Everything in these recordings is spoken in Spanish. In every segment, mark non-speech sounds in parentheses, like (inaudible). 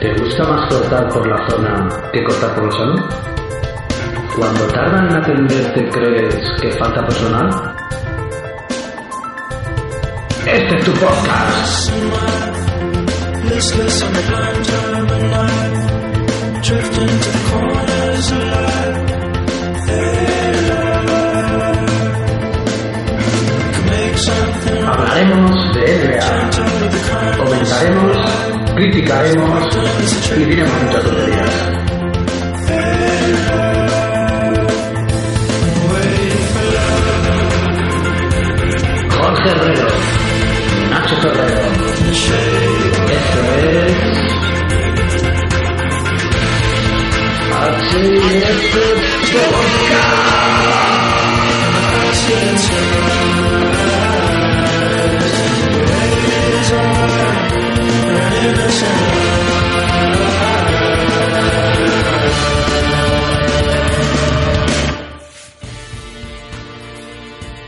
¿Te gusta más cortar por la zona que cortar por el salón? Cuando tardan en atenderte crees que falta personal? Este es tu podcast. Hablaremos de NBA. Comentaremos, criticaremos y diremos muchas tonterías. Jorge Herrero, Nacho Ferrero. Esto es. HF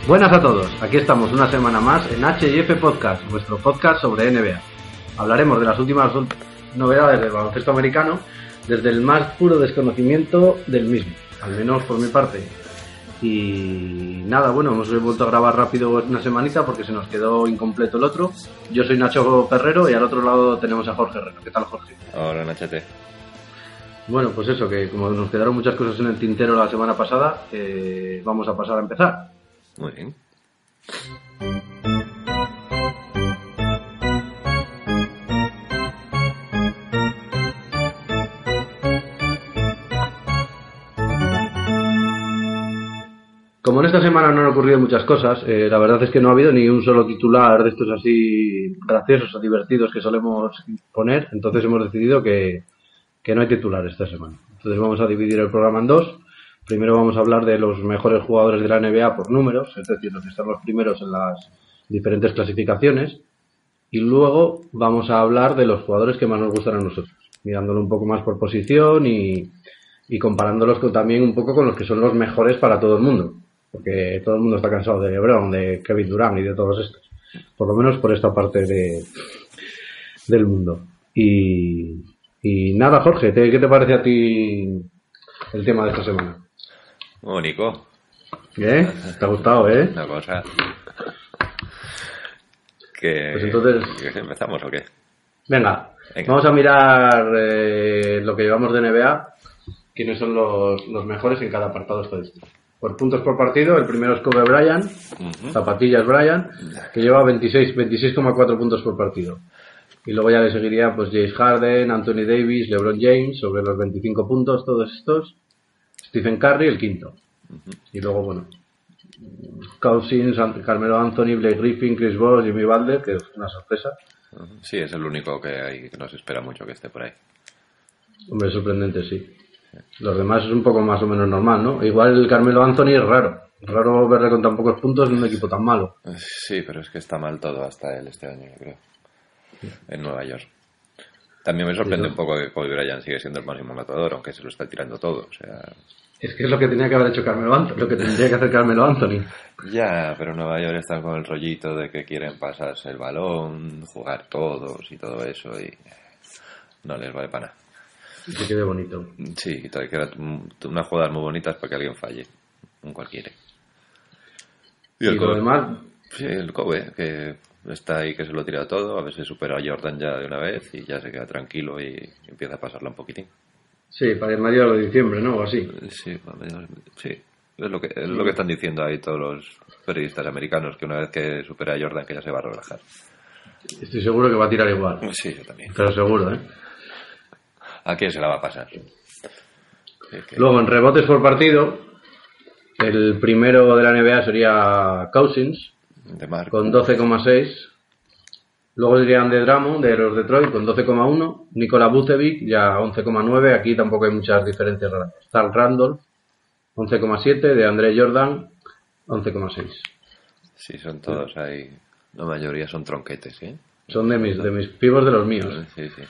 Buenas a todos, aquí estamos una semana más en HIF Podcast, vuestro podcast sobre NBA. Hablaremos de las últimas novedades del baloncesto americano desde el más puro desconocimiento del mismo, al menos por mi parte. Y nada, bueno, hemos vuelto a grabar rápido una semanita porque se nos quedó incompleto el otro. Yo soy Nacho Perrero y al otro lado tenemos a Jorge Herrero. ¿Qué tal, Jorge? Hola, Nachete. Bueno, pues eso, que como nos quedaron muchas cosas en el tintero la semana pasada, eh, vamos a pasar a empezar. Muy bien. Como en esta semana no han ocurrido muchas cosas, eh, la verdad es que no ha habido ni un solo titular de estos así graciosos o divertidos que solemos poner, entonces hemos decidido que, que no hay titular esta semana. Entonces vamos a dividir el programa en dos. Primero vamos a hablar de los mejores jugadores de la NBA por números, es decir, los que están los primeros en las diferentes clasificaciones. Y luego vamos a hablar de los jugadores que más nos gustan a nosotros, mirándolo un poco más por posición y, y comparándolos con, también un poco con los que son los mejores para todo el mundo. Porque todo el mundo está cansado de LeBron, de Kevin Durant y de todos estos. Por lo menos por esta parte de, del mundo. Y, y nada, Jorge, ¿te- ¿qué te parece a ti el tema de esta semana? Único. ¿Eh? ¿Te ha gustado, eh? Una cosa. Que... Pues entonces- ¿que ¿Empezamos o qué? Venga, Venga. vamos a mirar eh, lo que llevamos de NBA, quiénes son los, los mejores en cada apartado estadístico. Por puntos por partido, el primero es Kobe Bryant, Ujú. zapatillas Bryant, que lleva 26 26,4 puntos por partido. Y luego ya le seguiría pues James Harden, Anthony Davis, LeBron James, sobre los 25 puntos, todos estos. Stephen Curry, el quinto. Y luego, bueno, Cousins, Carmelo Anthony, Blake Griffin, Chris Bosh, Jimmy Butler, que es una sorpresa. Sí, es el único que hay que nos espera mucho que esté por ahí. Hombre, sorprendente, sí. Los demás es un poco más o menos normal, ¿no? Igual el Carmelo Anthony es raro. Raro verle con tan pocos puntos en un equipo tan malo. Sí, pero es que está mal todo hasta él este año, yo creo. En Nueva York. También me sorprende un poco que Kobe Bryant sigue siendo el máximo anotador, aunque se lo está tirando todo. O sea, Es que es lo que tenía que haber hecho Carmelo Anthony, lo que tendría que hacer Carmelo Anthony. (laughs) Ya, pero Nueva York están con el rollito de que quieren pasarse el balón, jugar todos y todo eso y no les vale para nada. Que quede bonito. Sí, quedan unas jugadas muy bonitas para que alguien falle, un cualquiera. Y, lo Kobe- demás, Sí, el Kobe, que está ahí que se lo tira todo, a veces supera a Jordan ya de una vez y ya se queda tranquilo y empieza a pasarla un poquitín. sí, para el medio de diciembre, ¿no? O así. Sí, sí. Es lo que, es lo que están diciendo ahí todos los periodistas americanos, que una vez que supera a Jordan que ya se va a relajar. Estoy seguro que va a tirar igual. Sí, yo también. Pero seguro, ¿eh? ¿A quién se la va a pasar? Que- Luego, en rebotes por partido, el primero de la NBA sería Cousins, de con 12,6. Luego diría Andy Drummond de los Detroit con 12,1. Nikola Vucevic ya 11,9. Aquí tampoco hay muchas diferencias raras. Star Randolph 11,7. De André Jordan 11,6. Sí, son todos ahí. La mayoría son tronquetes, ¿eh? Son de mis, de mis pibos de los míos. Sí, sí.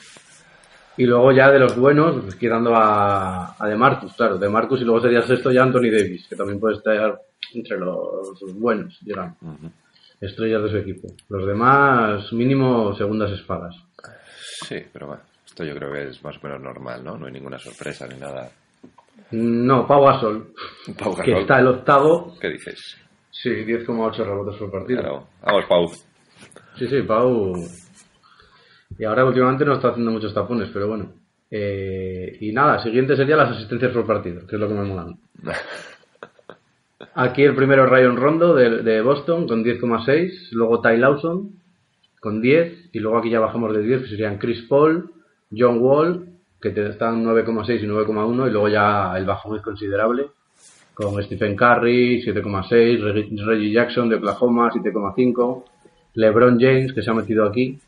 Y luego ya de los buenos, pues, quedando a, a De Marcus, claro. De Marcus y luego sería sexto ya Anthony Davis, que también puede estar entre los, los buenos, digamos. Estrellas de su equipo. Los demás, mínimo, segundas espadas. Sí, pero bueno. Esto yo creo que es más o menos normal, ¿no? No hay ninguna sorpresa ni nada. No, Pau Gasol, Pau que Gasol, está el octavo. ¿Qué dices? Sí, 10,8 rebotes por partido. Claro. Vamos, Pau. Sí, sí, Pau. Y ahora últimamente no está haciendo muchos tapones, pero bueno. Eh, y nada, siguiente sería las asistencias por partido, que es lo que me mola. (laughs) Aquí el primero Ryan Rondo de, de Boston con 10,6, luego Ty Lawson con 10, y luego aquí ya bajamos de 10, que serían Chris Paul, John Wall, que te están 9,6 y 9,1, y luego ya el bajón es considerable, con Stephen Curry 7,6, Reg- Reggie Jackson de Oklahoma 7,5, LeBron James, que se ha metido aquí.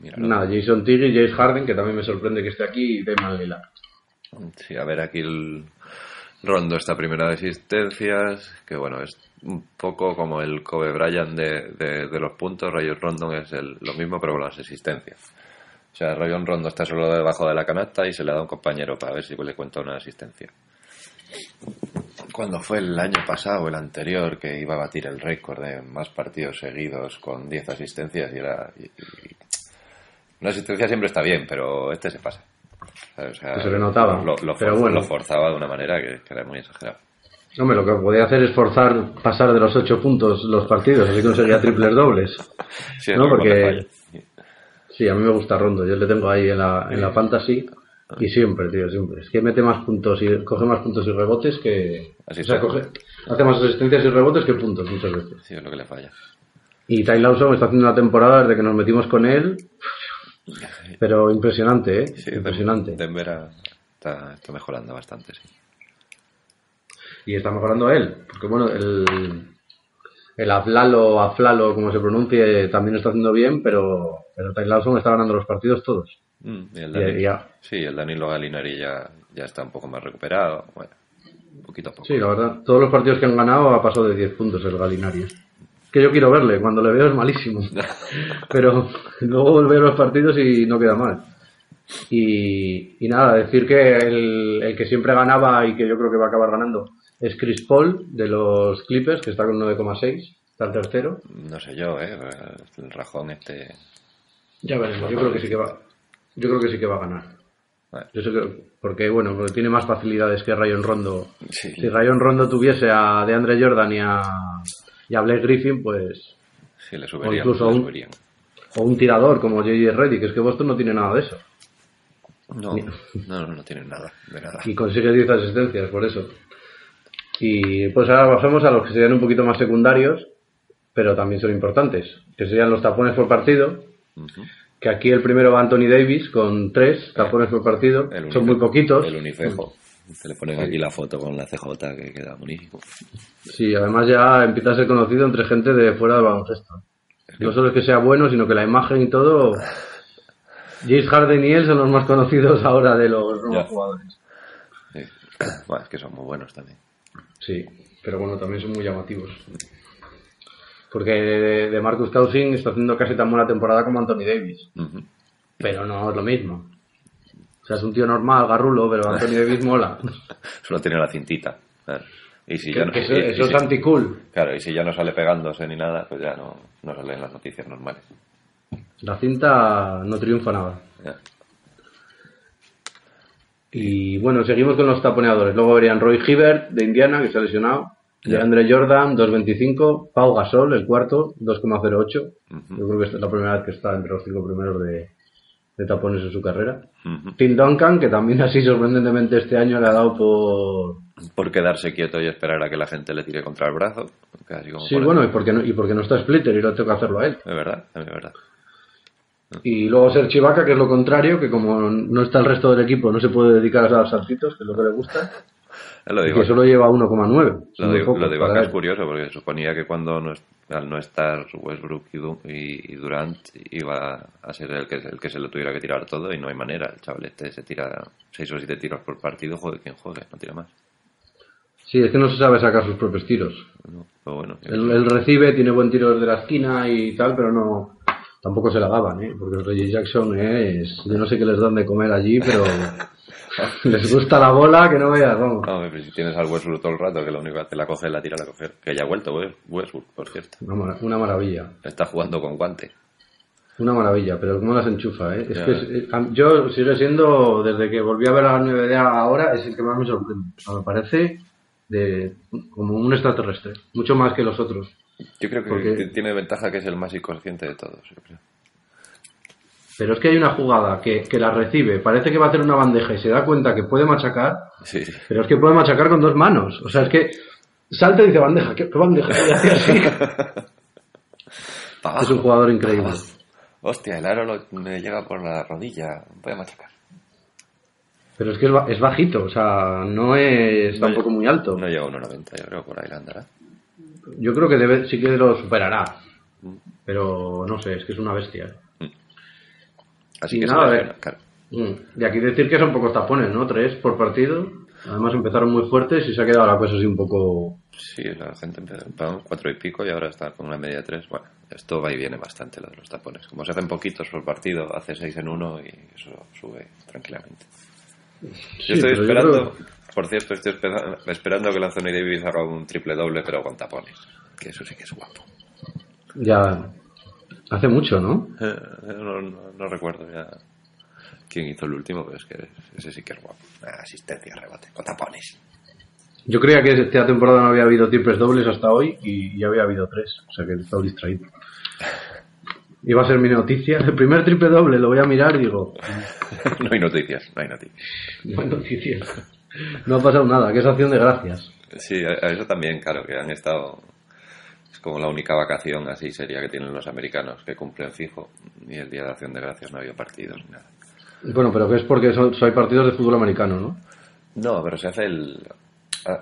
Míralo. nada, Jason Tiggy, James Harden, que también me sorprende que esté aquí, y Damon Lillard. Sí, a ver, aquí el Rondo está primera de asistencias, que bueno, es un poco como el Kobe Bryant de, de, de los puntos, Rayon Rondo es el, lo mismo pero con las asistencias. O sea, Rayon Rondo está solo debajo de la canasta y se le da a un compañero para ver si le cuenta una asistencia. Cuando fue el año pasado o el anterior que iba a batir el récord de más partidos seguidos con 10 asistencias y era... y- y- una asistencia siempre está bien, pero este se pasa. O sea, Que se le notaba, Lo, lo pero for- bueno. lo forzaba de una manera que, que era muy exagerada. Hombre, lo que podía hacer es forzar pasar de los 8 puntos los partidos, así conseguía (laughs) triples dobles. No, porque-. Sí, a mí me gusta Rondo, yo le tengo ahí en la, en la fantasy y siempre, tío, siempre. Es que mete más puntos y coge más puntos y rebotes que... Así o sea, coge, hace más asistencias y rebotes que puntos muchas veces. Sí, es lo que le falla. Y Ty Lawson está haciendo una temporada desde que nos metimos con él, pero impresionante, ¿eh? Sí, impresionante. Denver está, está mejorando bastante, sí. Y está mejorando él, porque bueno, el, el Aflalo, Aflalo, como se pronuncie, también está haciendo bien, pero, pero Ty Lawson está ganando los partidos todos. Mm, y el Y- Dani- ya. Sí, el Danilo Galinari ya, ya está un poco más recuperado. Bueno, poquito a poco. Sí, la verdad, todos los partidos que han ganado ha pasado de 10 puntos el Galinari. Que yo quiero verle, cuando le veo es malísimo. (laughs) Pero luego veo los partidos y no queda mal. Y, y nada, decir que el, el que siempre ganaba y que yo creo que va a acabar ganando es Chris Paul de los Clippers, que está con 9,6, está el tercero. No sé yo, ¿eh? El rajón este... Ya veremos, yo creo que sí que va, yo creo que sí que va a ganar. Yo sé que, porque bueno, porque tiene más facilidades que Rayon Rondo. sí. Si Rayon Rondo tuviese a DeAndre Jordan y a, y a Blake Griffin, pues Sí, le subirían. incluso le un- o un tirador como J.J. Reddick, es que Boston no tiene nada de eso. No, no, no, no tienen nada, de nada. Y consigue 10 asistencias, por eso. Y pues ahora pasamos a los que serían un poquito más secundarios, pero también son importantes, que serían los tapones por partido, Ujú. Que aquí el primero va Anthony Davis con 3 tapones por partido, son muy poquitos. El unifejo. Se le ponen aquí la foto con la CJ que queda buenísimo. Sí, además ya empieza a ser conocido entre gente de fuera del baloncesto. No solo es que sea bueno, sino que la imagen y todo... James Harden y él son los más conocidos ahora de los nuevos Ya. jugadores. Sí. Bueno, es que son muy buenos también. Sí, pero bueno, también son muy llamativos. Porque de, Marcus Cousins está haciendo casi tan buena temporada como Anthony Davis. Pero no es lo mismo. O sea, es un tío normal, garrulo, pero Anthony Davis mola. (laughs) Solo tiene la cintita. Y si Que- ya no, que eso y- y eso si- es anti-cool. Claro, y si ya no sale pegándose ni nada, pues ya no, no sale en las noticias normales. La cinta no triunfa nada. Y bueno, seguimos con los taponeadores. Luego verían Roy Hibbert de Indiana, que se ha lesionado. De Andre Jordan, 2.25. Pau Gasol, el cuarto, 2,08. Ujú. Yo creo que esta es la primera vez que está entre los cinco primeros de, de tapones en su carrera. Tim Duncan, que también (laughs) así sorprendentemente este año le ha dado por... Por quedarse quieto y esperar a que la gente le tire contra el brazo. Casi como Sí, bueno, y porque no, y porque no está Splitter y no tengo que hacerlo a él. Es verdad, es verdad. Y luego ser Chivaca, que es lo contrario, que como no está el resto del equipo, no se puede dedicar a los saltitos, que es lo que le gusta, Lo y digo, que solo lleva 1,9. Es lo digo, lo acá él. es curioso porque suponía que cuando no es- al no estar Westbrook y, Du- y- y Durant iba a ser el que, el que se lo tuviera que tirar todo y no hay manera. El chaval este se tira 6 o 7 tiros por partido, juegue quien juegue, no tira más. Sí, es que no se sabe sacar sus propios tiros. No, pero bueno, Él, él recibe, tiene buen tiro desde la esquina y tal, pero no tampoco se la daban, ¿eh? Porque Reggie Jackson es... Yo no sé qué les dan de comer allí, pero (laughs) les gusta la bola que no veas, vamos. No, pero si tienes al Westbrook todo el rato, que lo único que hace la coge, la tira, la coge. Que ya ha vuelto Wes- Westbrook, por cierto. Una, mara- una maravilla. Está jugando con guante. Una maravilla, pero cómo las enchufa, ¿eh? Es que es- eh, yo sigue siendo, desde que volví a ver a la NBA ahora, es el que más me sorprende. O sea, me parece de como un extraterrestre, mucho más que los otros. Yo creo que Porque- tiene ventaja que es el más inconsciente de todos. yo creo. Pero es que hay una jugada que, que la recibe, parece que va a hacer una bandeja y se da cuenta que puede machacar, Sí, pero es que puede machacar con dos manos. O sea, es que salta y dice bandeja, ¿qué, bandeja? Y hace así. (laughs) Pa' Es un jugador increíble. Hostia, el aro lo- me llega por la rodilla. Voy a machacar. Pero es que es, ba- es bajito, o sea, no es No tampoco muy alto. No llega a 1,90, yo creo, por ahí andará. Yo creo que debe, sí que lo superará. Pero no sé, es que es una bestia. ¿Eh? Así Y que nada, se claro. Mm. Y aquí decir que son pocos tapones, ¿no? Tres por partido. Además empezaron muy fuertes y se ha quedado la cosa así un poco... Sí, la gente empezó con cuatro y pico y ahora está con una media de tres. Bueno, esto va y viene bastante lo de los tapones. Como se hacen poquitos por partido, hace seis en uno y eso sube tranquilamente. Yo estoy yo esperando, creo- por cierto, estoy espera- esperando que el Anthony Davis haga un triple doble pero con tapones. Que eso sí que es guapo. Ya... Hace mucho, ¿no? Eh, No, no- no recuerdo ya quién hizo el último, pero es que ese sí que es guapo. Ah, Asistencia, rebote, con tapones. Yo creía que esta temporada no había habido triples dobles hasta hoy y ya había habido tres. O sea que he estado distraído. (laughs) Iba a ser mi noticia. El primer triple doble lo voy a mirar y digo... (laughs) no hay noticias, no hay noticias. No hay noticias. No ha pasado nada, que es acción de gracias. Sí, a eso también, claro, que han estado. Es como la única vacación así seria que tienen los americanos, que cumplen fijo. Y el día de acción de gracias no había partidos ni nada. Bueno, pero que es porque son, hay partidos de fútbol americano, ¿no? No, pero se hace el.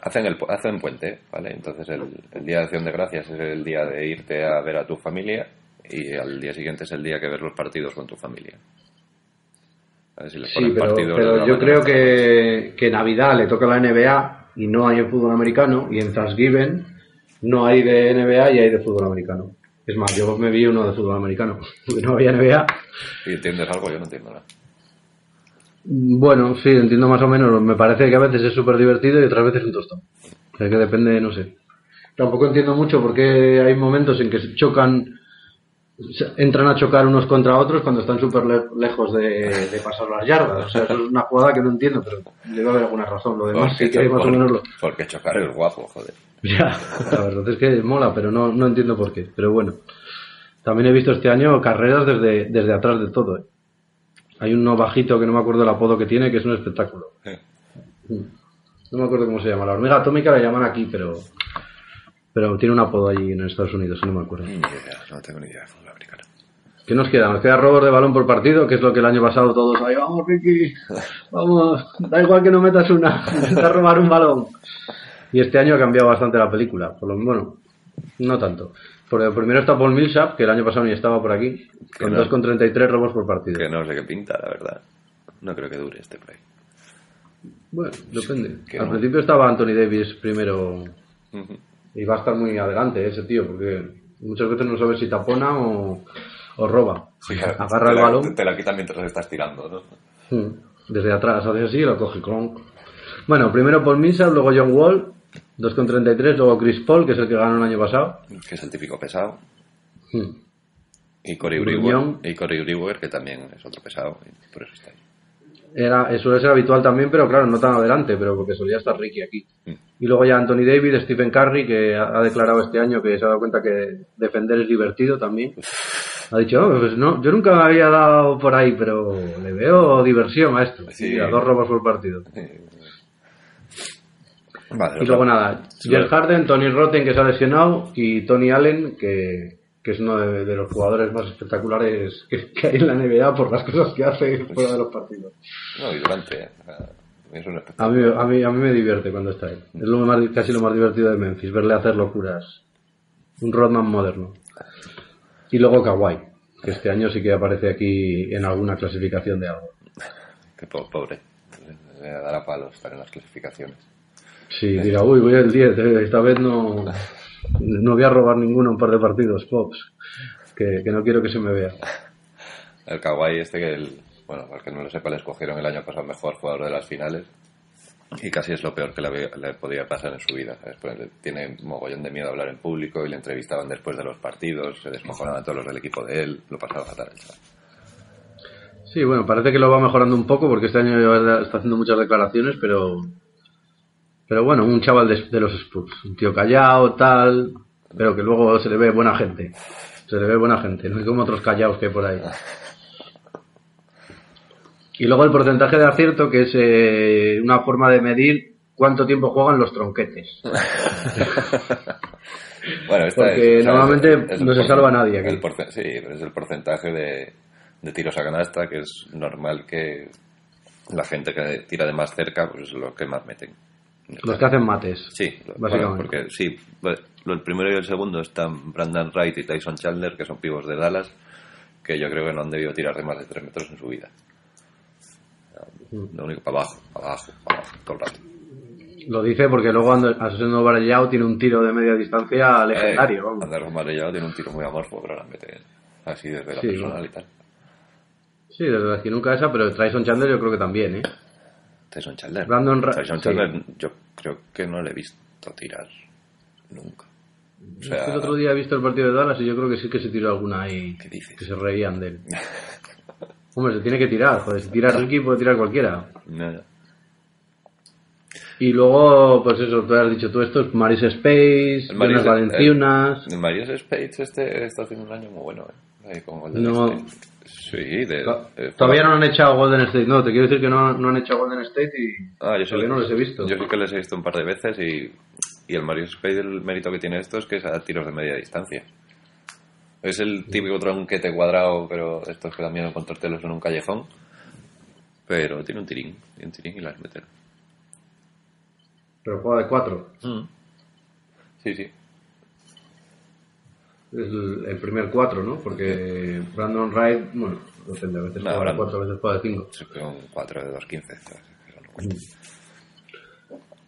Hacen, el, hacen puente, ¿vale? Entonces el, el día de acción de gracias es el día de irte a ver a tu familia y al día siguiente es el día que ves los partidos con tu familia. A ver si les Sí, ponen pero, partidos pero yo creo que, que Navidad le toca a la NBA y no hay el fútbol americano y en Thanksgiving no hay de NBA y hay de fútbol americano. Es más, yo me vi uno de fútbol americano, porque (laughs) no había NBA. ¿Y entiendes algo? Yo no entiendo nada. Bueno, sí, entiendo más o menos. Me parece que a veces es súper divertido y otras veces un tostón. O sea, que depende, no sé. Tampoco entiendo mucho por qué hay momentos en que se chocan, se- entran a chocar unos contra otros cuando están súper le- lejos de, de pasar las yardas. O sea, eso es una jugada que no entiendo, pero debe haber alguna razón. Lo demás sí que hay más o menos lo... porque chocar es guapo, joder. Ya, la verdad es que mola, pero no, no entiendo por qué. Pero bueno, también he visto este año carreras desde, desde atrás de todo. ¿eh? Hay uno bajito que no me acuerdo el apodo que tiene, que es un espectáculo. Eh. No me acuerdo cómo se llama. La hormiga atómica la llaman aquí, pero pero tiene un apodo allí en Estados Unidos, no me acuerdo. Ni idea, no tengo ni idea de fútbol americano. ¿Qué nos queda? Nos queda robos de balón por partido, que es lo que el año pasado todos ahí, vamos Ricky, vamos, da igual que no metas una, (laughs) intenta robar un balón. Y este año ha cambiado bastante la película, por lo bueno, no tanto. Por el primero está Paul Millsap, que el año pasado ni estaba por aquí, con no. 2,33 robos por partido. Que no sé qué pinta, la verdad. No creo que dure este play. Bueno, depende. que Al no. principio estaba Anthony Davis primero y va a estar muy adelante ese tío, porque muchas veces no sabes si tapona o, o roba. Sí, Agarra el balón. Te la quitan mientras estás tirando, ¿no? Mm. Desde atrás, hace así y lo coge. clonk. Bueno, primero Paul Millsap, luego John Wall, 2,33, luego Chris Paul, que es el que ganó el año pasado. Que es el típico pesado. Mm. Y Corey. Brewer, y Corey Brewer, que también es otro pesado. y por eso está ahí. Era, suele ser habitual también, pero claro, no tan adelante, pero porque solía estar Ricky aquí. Mm. Y luego ya Anthony David, Stephen Curry, que ha, ha declarado este año que se ha dado cuenta que defender es divertido también. Ha dicho, "Oh, pues no, yo nunca me había dado por ahí, pero le veo diversión a esto. Sí. Mira, dos robos por partido. Vale, Y luego nada, Sí, Jeff vale. Harden, Tony Rotten que se ha lesionado y Tony Allen que, que es uno de, de los jugadores más espectaculares que, que hay en la NBA por las cosas que hace fuera de los partidos. No, y durante. eh, Es un A mí, a mí, a mí me divierte cuando está ahí. Es lo más, casi lo más divertido de Memphis, verle hacer locuras. Un Rodman moderno. Y luego Kawhi, que este año sí que aparece aquí en alguna clasificación de algo. Po- pobre. Le dará palos estar en las clasificaciones. Sí, dirá, uy, voy al 10, eh, esta vez no, no voy a robar ninguno un par de partidos, Pops. Que, que no quiero que se me vea. El Kawhi este que, el, bueno, para el que no lo sepa, le escogieron el año pasado mejor jugador de las finales. Y casi es lo peor que le, le podía pasar en su vida. Pues le- tiene mogollón de miedo a hablar en público y le entrevistaban después de los partidos, se desmojonaban todos los del equipo de él, lo pasaba fatal. el chaval. Sí, bueno, parece que lo va mejorando un poco porque este año está haciendo muchas declaraciones, pero. Pero bueno, un chaval de, de los Spurs. Un tío callado, tal. Pero que luego se le ve buena gente. Se le ve buena gente, no es como otros callados que hay por ahí. Y luego el porcentaje de acierto, que es eh, una forma de medir cuánto tiempo juegan los tronquetes. (laughs) Bueno, esta Porque normalmente Es no se salva nadie aquí. el sí, pero es el porcentaje de, de tiros a canasta, que es normal que la gente que tira de más cerca, pues es lo que más meten. Los que hacen mates. Sí, Básicamente. bueno, porque sí, el primero y el segundo están Brandon Wright y Tyson Chandler, que son pivos de Dallas, que yo creo que no han debido tirar de más de 3 metros en su vida. Lo único, para abajo, para abajo, para abajo, todo el rato. Lo dice porque luego Asesino Varellao tiene un tiro de media distancia legendario. Eh, vamos. Andar tiene un tiro muy amorfo, pero la mete así desde la Sí, personal y tal. Sí, desde la que nunca esa, pero Tyson Chandler yo creo que también, ¿eh? Tyson Chandler. Brandon Ra- Tyson sí. Chandler, yo creo que no le he visto tirar nunca. O Es que el otro día he visto el partido de Dallas y yo creo que sí que se tiró alguna ahí ¿Qué dices? que se reían de él. (laughs) Hombre, se tiene que tirar, joder, si tira Ricky puede tirar cualquiera. no, Y luego, pues eso, tú has dicho tú esto, es Maris Space, El Maris- Valenciunas... El Marius Spades este está haciendo un año muy bueno, ¿eh? Ahí con Golden No. State. Sí, de, To- Todavía no han echado Golden State, no, te quiero decir que no, no han echado Golden State y Ah, yo todavía no les he visto. Yo sí que les he visto un par de veces y, y el Marius Spade, el mérito que tiene esto es que es a tiros de media distancia. Es el típico tronquete cuadrado, pero estos que también encontrártelos en un callejón. Pero tiene un tirín, tiene un tirín y las mete. Pero juega de cuatro. Sí, sí. El, el primer cuatro, ¿no? Porque Brandon Wright, bueno, depende, a veces No, juega a veces juega de cinco. Sí, Con 4 de 2.15. ¿sabes? Eso no cuenta.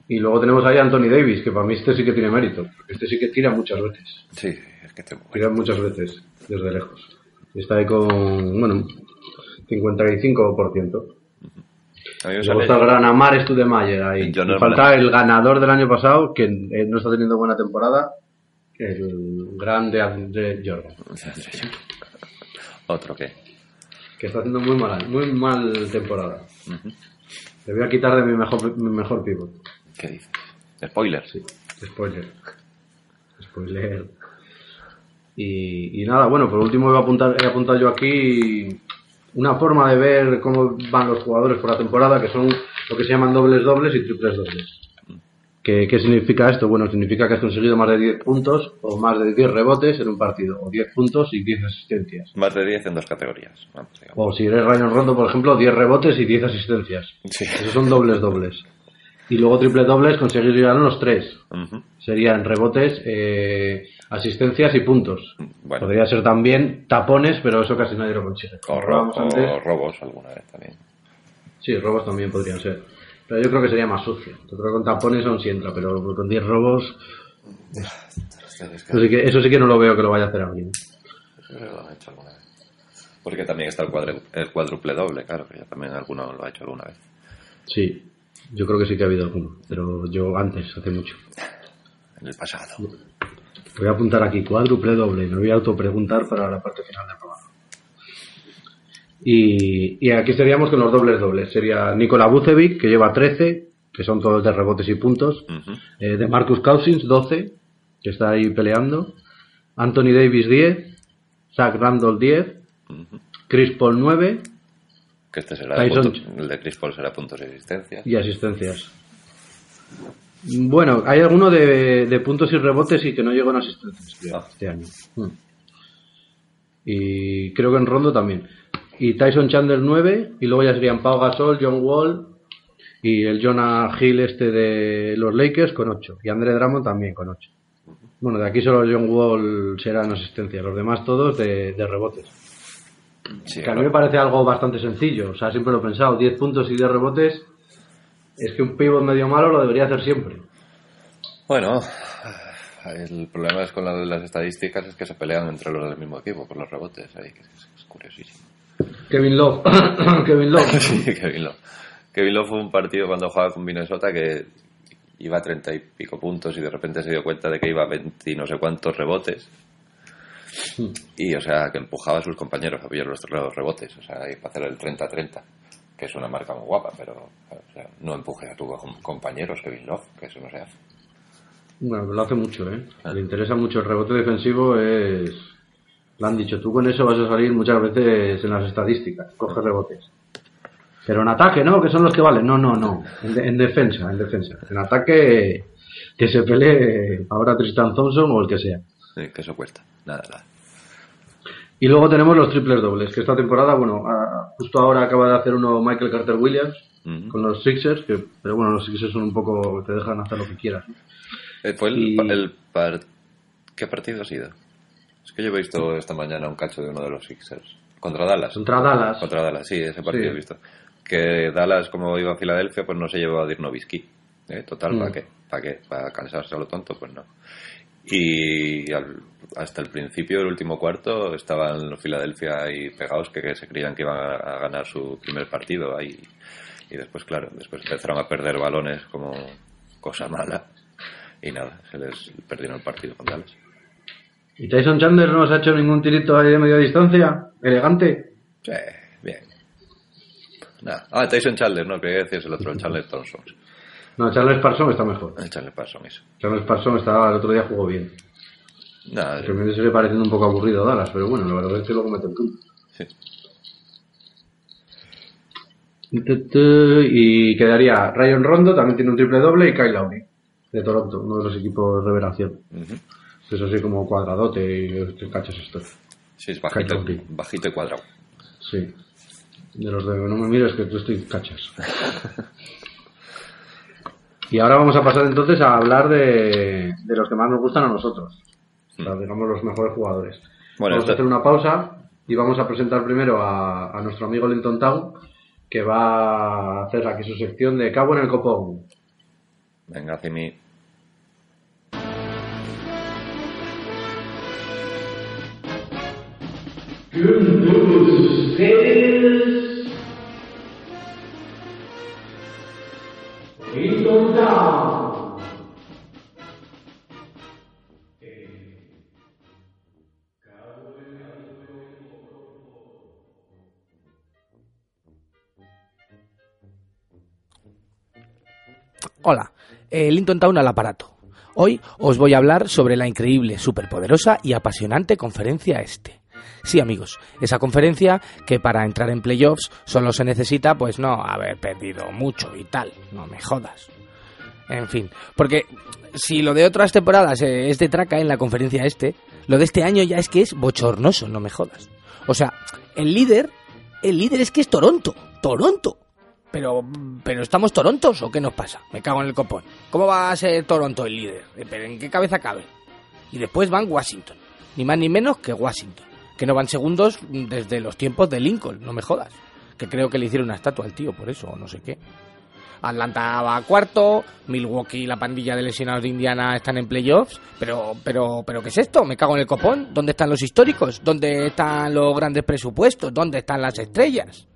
Y luego tenemos ahí a Anthony Davis, que para mí este sí que tiene mérito. porque Este sí que tira muchas veces. Sí, es que este muy bueno. Tira muchas veces, desde lejos. Y está ahí con, bueno, 55%. A mí me sale está el gran Amar Studemayer ahí. Falta el ganador del año pasado, que eh, no está teniendo buena temporada, el grande Andre Jordan, Otro que. que está haciendo muy mal, muy mal temporada. Le voy a quitar de mi mejor, mi mejor pivot. ¿Qué dices? Spoiler. Sí, spoiler. Spoiler. Y, y nada, bueno, por último voy a apuntar, he apuntado yo aquí una forma de ver cómo van los jugadores por la temporada, que son lo que se llaman dobles dobles y triples dobles. ¿Qué, qué significa esto? Bueno, significa que has conseguido más de 10 puntos o más de 10 rebotes en un partido, o 10 puntos y 10 asistencias. Más de 10 en dos categorías. Vamos. O si eres Ryan Rondo, por ejemplo, 10 rebotes y 10 asistencias. Sí. Esos son dobles dobles. Y luego triple dobles conseguir llegar a los 3. Ujú. Serían rebotes, eh, asistencias y puntos. Bueno. Podría ser también tapones, pero eso casi nadie lo consigue. O, ro- o robos alguna vez también. Sí, robos también podrían ser. Pero yo creo que sería más sucio. Yo creo que con tapones aún sí entra, pero con 10 robos, eso sí, que, eso sí que no lo veo que lo vaya a hacer alguien. Lo han hecho alguna vez. Porque también está el, cuadre- el cuádruple doble, claro, que ya también alguno lo ha hecho alguna vez. Sí, yo creo que sí que ha habido alguno, pero yo antes, hace mucho. En el pasado. Voy a apuntar aquí cuádruple doble me voy a autopreguntar para la parte final del programa. Y, y aquí seríamos con los dobles dobles. Sería Nikola Vucevic, que lleva 13, que son todos de rebotes y puntos. Eh, de Marcus Cousins, 12, que está ahí peleando. Anthony Davis, 10. Zach Randall, 10. Ujú. Chris Paul, 9. Que este será de Tyson- puntos- el de Chris Paul será puntos de existencia. Y asistencias. Bueno, hay alguno de, de puntos y rebotes y que no llegó en asistencias Ah. este año. Hmm. Y creo que en Rondo también. Y Tyson Chandler 9, y luego ya serían Pau Gasol, John Wall y el Jonah Hill este de los Lakers con 8. Y Andre Drummond también con 8. Bueno, de aquí solo John Wall será en asistencia, los demás todos de, de rebotes. Sí, Que a mí me parece algo bastante sencillo, o sea, siempre lo he pensado, 10 puntos y 10 rebotes, es que un pivot medio malo lo debería hacer siempre. Bueno, el problema es con las estadísticas es que se pelean entre los del mismo equipo por los rebotes. Ahí, que es, es curiosísimo. Kevin Love, (coughs) Kevin Love. (laughs) Sí, Kevin Love. Kevin Love fue un partido cuando jugaba con Minnesota que iba a treinta y pico puntos y de repente se dio cuenta de que iba a 20 y no sé cuántos rebotes. Y, o sea, que empujaba a sus compañeros a pillar los, los rebotes, o sea, y para hacer el 30-30, que es una marca muy guapa, pero o sea, no empuje a tus compañeros, Kevin Love, que eso no se hace. Bueno, lo hace mucho, ¿eh? Le interesa mucho el rebote defensivo, es... Lo han dicho, tú con eso vas a salir muchas veces en las estadísticas, coge rebotes. Pero en ataque, ¿no? Que son los que valen. No, no, no. En, de- en defensa, en defensa. En ataque, que se pelee ahora Tristan Thompson o el que sea. Sí, que eso cuesta. Nada, nada. Y luego tenemos los triples dobles, que esta temporada, bueno, a- justo ahora acaba de hacer uno Michael Carter Williams con los Sixers, que, pero bueno, los Sixers son un poco, te dejan hacer lo que quieras. ¿no? Eh, ¿Fue el, Y- el par- ¿Qué partido ha sido? Es que yo he visto esta mañana un cacho de uno de los Sixers. Contra Dallas. Contra Dallas. Contra Dallas, sí, ese partido Sí. he visto. Que Dallas, como iba a Filadelfia, pues no se llevó a Dirnovisky. ¿eh? Total, Mm. ¿para qué? ¿Para qué? ¿Para cansarse a lo tonto? Pues no. Y al- hasta el principio, el último cuarto, estaban los Filadelfia ahí pegados que, que se creían que iban a, a ganar su primer partido ahí. Y después, claro, después empezaron a perder balones como cosa mala. Y nada, se les perdieron el partido con Dallas. ¿Y Tyson Chandler no os ha hecho ningún tirito ahí de media distancia? ¿Elegante? Sí, bien. Nada. Ah, Tyson Chandler, no, quería decir el otro, el Chandler Thompson. No, Charles Parson está mejor. El Chandler Parson, eso. Charles Parson estaba, el otro día jugó bien. Nada, Que me sigue pareciendo un poco aburrido Dallas, pero bueno, la verdad es que luego mete el punto. sí. Y quedaría Ryan Rondo, también tiene un triple doble, y Kyle Lowry, de Toronto, uno de los equipos revelación. Ujú. Es así como cuadradote y ¿qué cachas esto? Sí, es bajito, bajito y cuadrado. Sí. De los de no me mires que tú estoy cachas. (laughs) y ahora vamos a pasar entonces a hablar de, de los que más nos gustan a nosotros. O sea, digamos los mejores jugadores. Bueno, vamos a hacer una pausa y vamos a presentar primero a, a nuestro amigo Linton Town, que va a hacer aquí su sección de Cabo en el Copón. Venga, Cimi. Hola, eh, Linton Town al aparato. Hoy os voy a hablar sobre la increíble, superpoderosa y apasionante conferencia este. Sí, amigos, esa conferencia que para entrar en playoffs solo se necesita, pues no haber perdido mucho y tal, no me jodas. En fin, porque si lo de otras temporadas eh, es de traca en la conferencia este, lo de este año ya es que es bochornoso, no me jodas. O sea, el líder, el líder es que es Toronto, Toronto. Pero, pero ¿estamos Torontos o qué nos pasa? Me cago en el copón. ¿Cómo va a ser Toronto el líder? Eh, ¿Pero en qué cabeza cabe? Y después van Washington. Ni más ni menos que Washington. Que no van segundos desde los tiempos de Lincoln, no me jodas. Que creo que le hicieron una estatua al tío por eso, o no sé qué. Atlanta va a cuarto, Milwaukee y la pandilla de lesionados de Indiana están en playoffs, pero, pero, pero ¿qué es esto? Me cago en el copón. ¿Dónde están los históricos? ¿Dónde están los grandes presupuestos? ¿Dónde están las estrellas?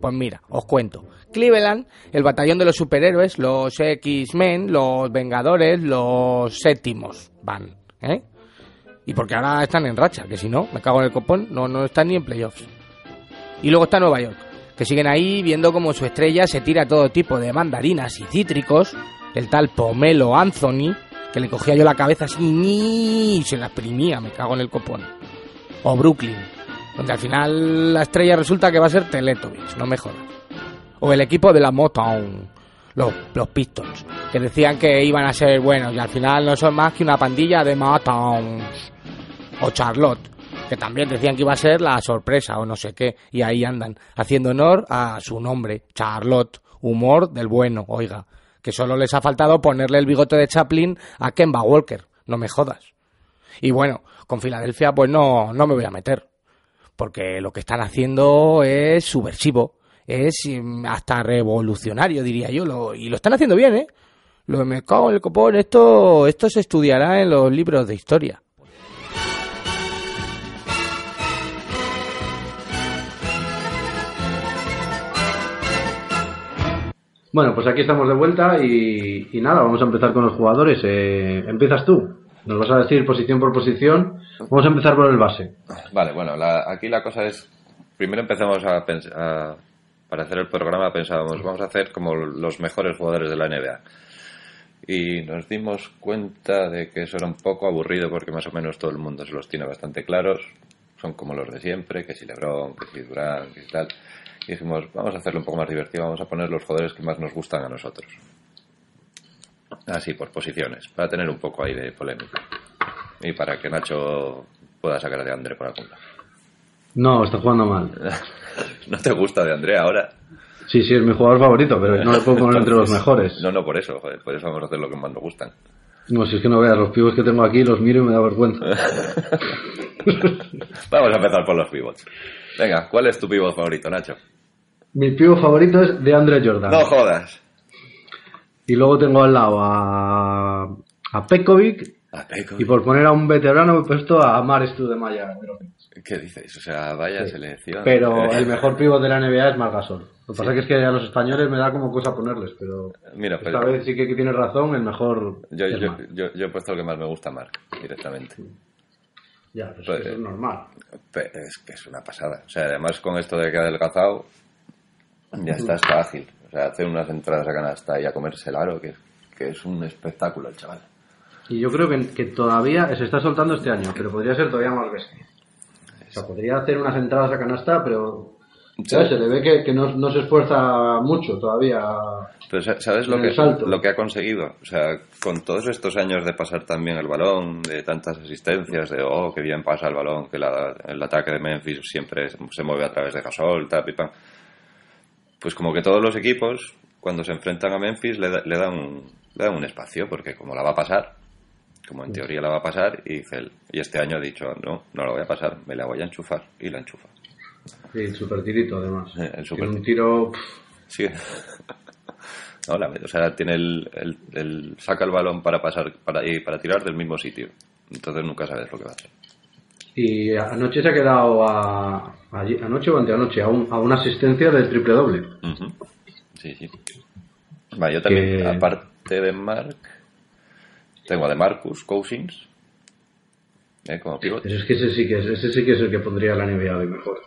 Pues mira, os cuento. Cleveland, el batallón de los superhéroes, los X-Men, los Vengadores, los séptimos van, ¿eh? Y porque ahora están en racha, que si no, me cago en el copón, no, no están ni en playoffs. Y luego está Nueva York, que siguen ahí viendo como su estrella se tira todo tipo de mandarinas y cítricos, el tal Pomelo Anthony, que le cogía yo la cabeza así y se la exprimía, me cago en el copón. O Brooklyn, donde al final la estrella resulta que va a ser Teletubbies, no me. O el equipo de la Motown, los, los Pistons, que decían que iban a ser buenos y al final no son más que una pandilla de Motowns. O Charlotte, que también decían que iba a ser la sorpresa o no sé qué, y ahí andan, haciendo honor a su nombre, Charlotte, humor del bueno, oiga, que solo les ha faltado ponerle el bigote de Chaplin a Kemba Walker, no me jodas. Y bueno, con Filadelfia pues no, no me voy a meter porque lo que están haciendo es subversivo, es mm, hasta revolucionario, diría yo, lo- y lo están haciendo bien, ¿eh? Lo de me cago en el copón, esto, esto se estudiará en los libros de historia. Bueno, pues aquí estamos de vuelta y, y nada, vamos a empezar con los jugadores. Eh, empiezas tú. Nos vas a decir posición por posición. Vamos a empezar por el base. Vale, bueno, la- aquí la cosa es, primero empezamos a pensar, para hacer el programa pensábamos, vamos a hacer como los mejores jugadores de la NBA. Y nos dimos cuenta de que eso era un poco aburrido porque más o menos todo el mundo se los tiene bastante claros. Son como los de siempre, que si LeBron, que si Durant, que si tal. Y dijimos, vamos a hacerlo un poco más divertido, vamos a poner los jugadores que más nos gustan a nosotros. Así, por posiciones, para tener un poco ahí de polémica. Y para que Nacho pueda sacar de André por algún lado. No, está jugando mal. (laughs) ¿No te gusta de André ahora? Sí, sí, es mi jugador favorito, pero no lo puedo poner entre los (laughs) mejores. No, no por eso, joder, por eso vamos a hacer lo que más nos gustan. No, si es que no veas, los pibos que tengo aquí los miro y me da vergüenza. (laughs) Vamos a empezar por los pivots. Venga, ¿cuál es tu pivot favorito, Nacho? Mi pivo favorito es de Andre Jordan. No jodas. Y luego tengo al lado a, a Pekovic A Peco. y por poner a un veterano he puesto a Marestu de Maya. ¿Qué dices? O sea, vaya Sí. selección. Pero (laughs) el mejor pivo de la NBA es Margasol. Lo que pasa que es que a los españoles me da como cosa ponerles, pero Mira, esta pero vez sí que tienes razón, el mejor yo, es yo, Marc. yo, yo he puesto el que más me gusta, Mark, directamente. Ya, pues pues- eso es normal. Es que es una pasada. O sea, además con esto de que ha adelgazado, ya está, está ágil. O sea, hacer unas entradas a canasta y a comerse el aro, que, que es un espectáculo el chaval. Y yo creo que, que todavía se está soltando este año, pero podría ser todavía más bestia. O sea, podría hacer unas entradas a canasta, pero ¿sabes? se le ve que, que no, no se esfuerza mucho todavía. Pero sa- ¿sabes lo que, salto. lo que ha conseguido? O sea, con todos estos años de pasar también el balón, de tantas asistencias, de, oh, qué bien pasa el balón, que la- el ataque de Memphis siempre se, mueve a través de Gasol, tal, pam. Pues como que todos los equipos, cuando se enfrentan a Memphis, le, da- le dan, le dan un espacio, porque como la va a pasar, como en teoría la va a pasar, y, dice y este año ha dicho, no, no la voy a pasar, me la voy a enchufar, y la enchufa. Sí, el super tirito, además. El super Tiene un tiro. Sí. (laughs) No, la- o sea, tiene el, el- el- saca el balón para pasar para, y para tirar del mismo sitio. Entonces nunca sabes lo que va a hacer. Y anoche se ha quedado a. allí- anoche o anteanoche, a, un- a una asistencia del triple doble. Ujú. Sí, sí. Vale, yo también, Que- aparte de Mark, tengo a de Marcus Cousins, ¿eh? como pivot. Pero es que ese sí que es, ese sí que es el que pondría la NBA hoy mejor.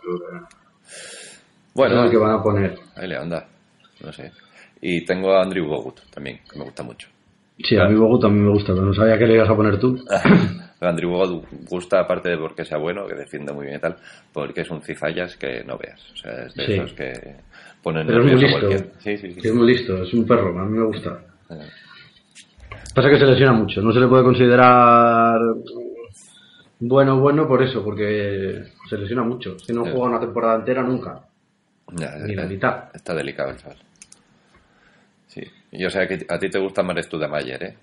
Bueno, es el que van a poner. ahí le anda. No sé. Y tengo a Andrew Bogut también, que me gusta mucho. Sí, a mí Bogut también me gusta, pero no sabía que le ibas a poner tú. (laughs) Andrew Bogut gusta, aparte de porque sea bueno, que defiende muy bien y tal, porque es un cifallas que no veas. O sea, es de Sí. esos que ponen Pero es muy listo. Sí, sí, es muy listo, es un perro, a mí me gusta. Eh, Pasa que se lesiona mucho, no se le puede considerar bueno, bueno por eso, porque se lesiona mucho. Es que no Sí. juega una temporada entera nunca, ya, ni la mitad. está delicado el chaval. Sí. Yo sé que a ti te gusta más tú de Mayer, ¿eh?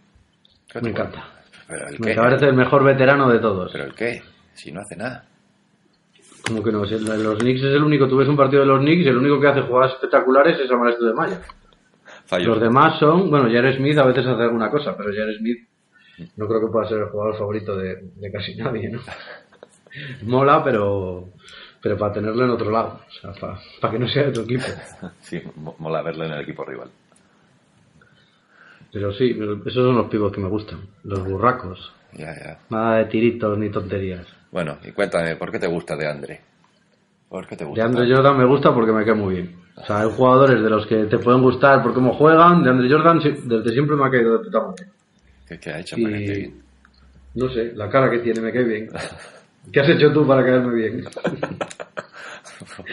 ¿Qué Me encanta. ¿Pero el Me qué? parece el mejor veterano de todos. ¿Pero el qué? Si no hace nada. Como que no, si los Knicks es el único, tú ves un partido de los Knicks y el único que hace jugadas espectaculares es Amaresto de Maya. Fallos. Los demás son, bueno, Jared Smith a veces hace alguna cosa, pero Jared Smith no creo que pueda ser el jugador favorito de, de casi nadie, ¿no? (laughs) Mola, pero pero para tenerlo en otro lado, o sea, para, que no sea de tu equipo. Sí, mo- mola verlo en el equipo rival. Pero sí, esos son los pibos que me gustan, los burracos. Ya, ya. Nada de tiritos ni tonterías. Bueno, y cuéntame, ¿por qué te gusta de Andre? ¿Por qué te De gusta? Andre tanto? Jordan me gusta porque me cae muy bien. O sea, hay jugadores de los que te pueden gustar por cómo juegan. De Andre Jordan desde siempre me ha caído de puta madre. ¿Qué, qué ha hecho Y- para que te bien? No sé, la cara que tiene me cae bien. (laughs) ¿Qué has hecho tú para caerme bien?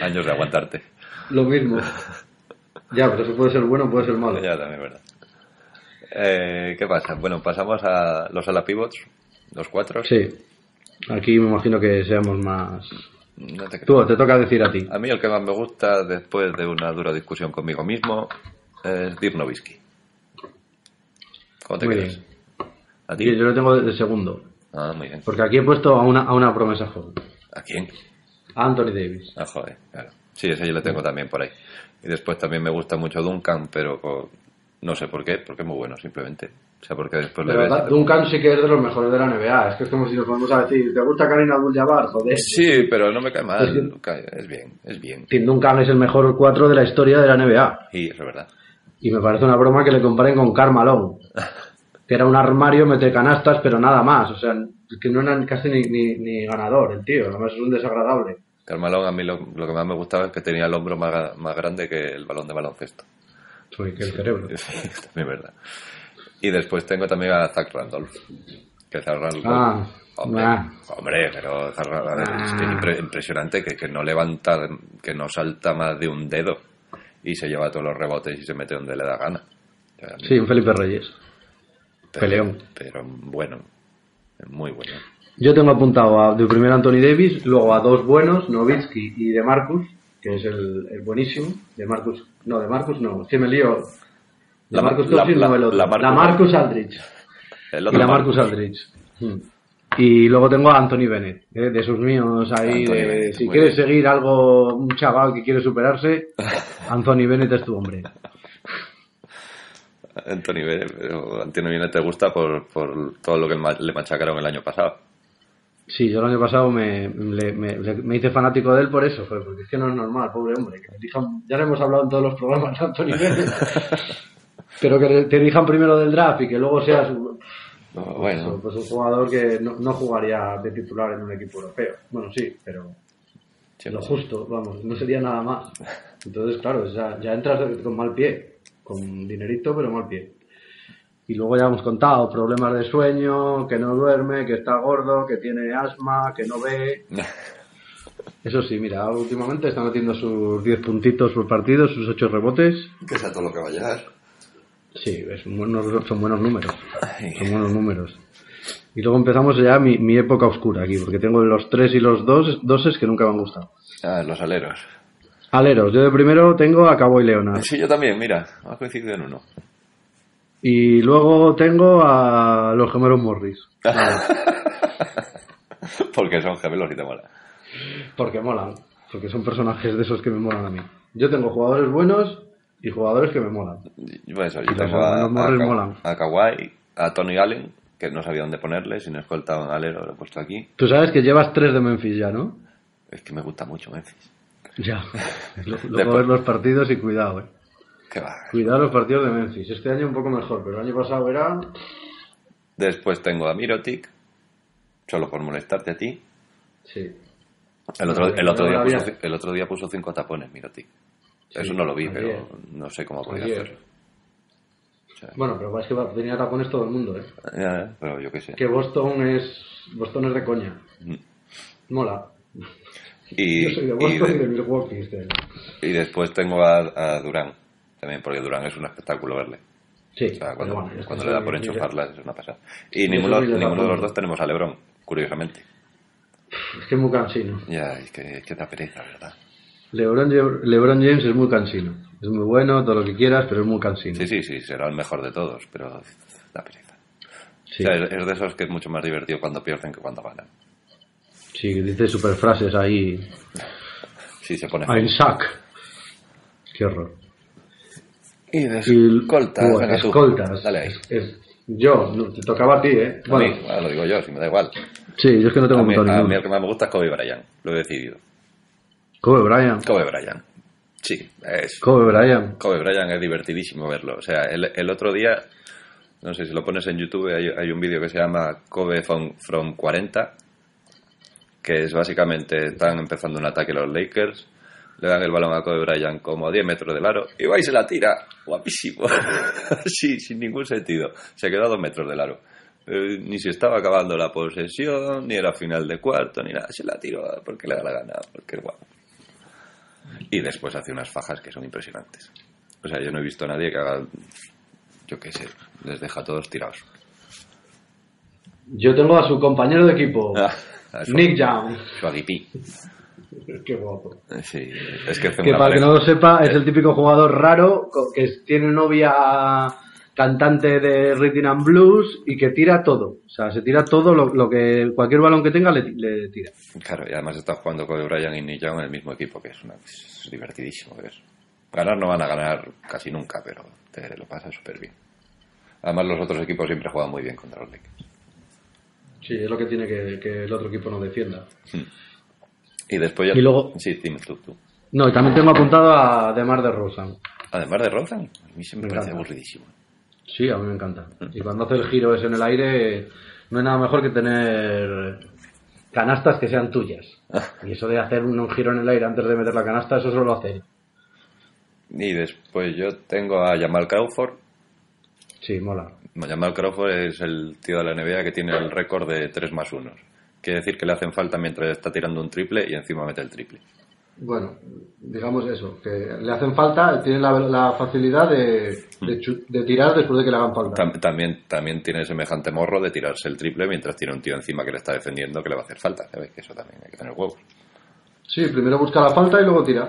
Años de aguantarte. Lo mismo. Ya, pero eso puede ser bueno, puede ser malo. Ya, también, ¿verdad? Eh, ¿Qué pasa? Bueno, pasamos a los ala pivots, los cuatro. Sí. Aquí me imagino que seamos más. No te creo. Tú, te toca decir a ti. A mí el que más me gusta, después de una dura discusión conmigo mismo, es Dirk Nowitzki. ¿Cómo te Muy crees? bien. ¿A ti? yo lo tengo de segundo. Ah, muy bien. Porque aquí he puesto a una, a una promesa joven. ¿A quién? A Anthony Davis. Ah, joder, claro. Sí, ese yo lo tengo también por ahí. Y después también me gusta mucho Duncan, pero co- no sé por qué, porque es muy bueno, simplemente. O sea, porque después le Pero ves... Duncan sí que es de los mejores de la NBA. Es que es como si nos ponemos a decir, ¿te gusta Karina Abdul-Jabbar? Joder. Sí, pero no me cae mal. Es Duncan, Es bien, es bien. Tim Duncan es el mejor 4 de la historia de la NBA. Y eso es verdad. Y me parece una broma que le comparen con Carmalón. (laughs) Que era un armario mete canastas, pero nada más. O sea, que no era casi ni, ni, ni ganador el tío. Además es un desagradable. Carmalón a mí lo, lo que más me gustaba es que tenía el hombro más grande que el balón de baloncesto. Soy que el cerebro. (laughs) Sí, también es verdad. Y después tengo también a Zach Randolph. Que Zach Randolph... Ah, hombre, ah. hombre, pero Zach Randolph es que es Ah. impre- impresionante que, que no levanta, que no salta más de un dedo y se lleva todos los rebotes y se mete donde le da gana. O sea, Sí, un Felipe Reyes. pero- peleón. Pero bueno, muy bueno. Yo tengo apuntado a, de primero Anthony Davis, luego a dos buenos, Novitsky y de Marcus, que es el, el buenísimo. De Marcus, no, de Marcus no, que me lío. La Marcus Ma- la- la- no el otro. la La Marcus-. El Y la Marcus. Marcus Aldridge. Hmm. Y luego tengo a Anthony Bennett, ¿eh? de sus míos ahí. De- Bennett, si quieres bien. seguir algo, un chaval que quiere superarse, (laughs) Anthony Bennett es tu hombre. Anthony Bennett, pero Anthony Bennett te gusta por, por todo lo que le machacaron el año pasado. Sí, yo el año pasado me, me, le- me hice fanático de él por eso, porque es que no es normal, pobre hombre. Que elijan- ya lo hemos hablado en todos los programas (laughs) Anthony Bennett. pero que te elijan primero del draft y que luego seas un- No, bueno, pues un jugador que no, no jugaría de titular en un equipo europeo. Bueno, sí, pero sí, lo sí. justo, vamos, no sería nada más. Entonces, claro, ya, ya entras con mal pie, con dinerito, pero mal pie. Y luego ya hemos contado problemas de sueño, que no duerme, que está gordo, que tiene asma, que no ve. (laughs) Eso sí, mira, últimamente está metiendo sus 10 puntitos por partido, sus 8 rebotes. que sea todo lo que va a llegar. Sí, es buenos- son buenos números. Son buenos números. Y luego empezamos ya mi, mi época oscura aquí, porque tengo los 3 y los 2 doses que nunca me han gustado. Ah, los aleros. Aleros, yo de primero tengo a Cabo y Leonard. Sí, yo también, mira, hemos coincidido en uno. Y luego tengo a los gemelos Morris. (laughs) Porque son gemelos y te mola. Porque molan. Porque son personajes de esos que me molan a mí. Yo tengo jugadores buenos y jugadores que me molan. Eso, yo Y tengo a, Morris a, molan. a Kawhi, a Tony Allen, que no sabía dónde ponerle, si no he escoltado en alero, lo he puesto aquí. Tú sabes que llevas tres de Memphis ya, ¿no? Es que me gusta mucho Memphis. Ya. (laughs) Después- Luego ver los partidos y cuidado, eh. Qué va. Cuidado los partidos de Memphis. Este año un poco mejor, pero el año pasado era... Después tengo a Mirotic, solo por molestarte a ti. Sí. El otro, el otro, día, puso, el otro día puso cinco tapones, Mirotic. Eso no lo vi, ayer. pero no sé cómo podía Ayer. hacerlo. O sea, Bueno, pero es que tenía tapones todo el mundo, ¿eh? ya, pero yo qué sé. Que Boston es... Boston es de coña. Mm. Mola. Y, (laughs) Yo soy de Boston y, de- de Milwaukee este y después tengo a, a Durán, también, porque Durán es un espectáculo verle. Sí, O sea, cuando, bueno, le da por enchufarla es una pasada. Y ninguno, ninguno de los dos tenemos a Lebron, curiosamente. Es que es muy cansino. Ya, es que, es que da pereza, ¿verdad? LeBron, James- LeBron James es muy cansino. Es muy bueno, todo lo que quieras, pero es muy cansino. Sí, sí, sí, será el mejor de todos, pero da pereza. Sí, O sea, es, es de esos que es mucho más divertido cuando pierden que cuando ganan. sí, dice super frases ahí. Sí, se pone I'm sack. Qué horror. Y de Y escoltas, bueno, escoltas. Dale ahí. Es- yo, te tocaba a ti, ¿eh? A Bueno, mí, bueno, lo digo yo, si me da igual. sí, yo es que no tengo A mí, a mí el que más me gusta es Kobe Bryant, lo he decidido. Kobe Bryant. Kobe Bryant. Sí, es. Kobe Bryant. Kobe Bryant es divertidísimo verlo. O sea, el, el otro día, no sé si lo pones en YouTube, hay, hay un vídeo que se llama Kobe from, from 40, que es básicamente, están empezando un ataque los Lakers, le dan el balón a Kobe Bryant como a 10 metros del aro y va y se la tira. Guapísimo. (laughs) sí, sin ningún sentido. Se quedó a 2 metros del aro. Eh, ni se estaba acabando la posesión, ni era final de cuarto, ni nada. Se la tiró porque le da la gana, porque es guapo. Y después hace unas fajas que son impresionantes. O sea, yo no he visto a nadie que haga, yo qué sé, les deja a todos tirados. Yo tengo a su compañero de equipo, Ah, Nick Young. su. (laughs) Qué guapo. Eh, Sí, es que Que para que no lo sepa, es el típico jugador raro que tiene novia cantante de rhythm and blues y que tira todo. O sea, se tira todo lo, lo que cualquier balón que tenga le, le tira. Claro, y además está jugando Kobe Bryant y Young en el mismo equipo, que es, una, es divertidísimo ver. Ganar no van a ganar casi nunca, pero te lo pasa súper bien. Además, los otros equipos siempre juegan muy bien contra los Lakers. Sí, es lo que tiene que, que el otro equipo no defienda. Y después ya... Y luego- Sí, dime tú, tú. No, y también tengo apuntado a Demar de Rosan. Además de Rodan, a mí se me, Me parece encanta. aburridísimo. Sí, a mí me encanta. Y cuando hace el giro ese en el aire, no hay nada mejor que tener canastas que sean tuyas. Y eso de hacer un, un giro en el aire antes de meter la canasta, eso solo lo hace él. Y después yo tengo a Jamal Crawford. Sí, mola. Jamal Crawford es el tío de la NBA que tiene el récord de 3 más 1. Quiere decir que le hacen falta mientras está tirando un triple y encima mete el triple. Bueno, digamos eso, que le hacen falta, tiene la, la facilidad de, de, chu- de tirar después de que le hagan falta. Tam- También, también tiene semejante morro de tirarse el triple mientras tiene un tío encima que le está defendiendo que le va a hacer falta. ¿Sabes? Que eso también hay que tener huevos. Sí, primero busca la falta y luego tira.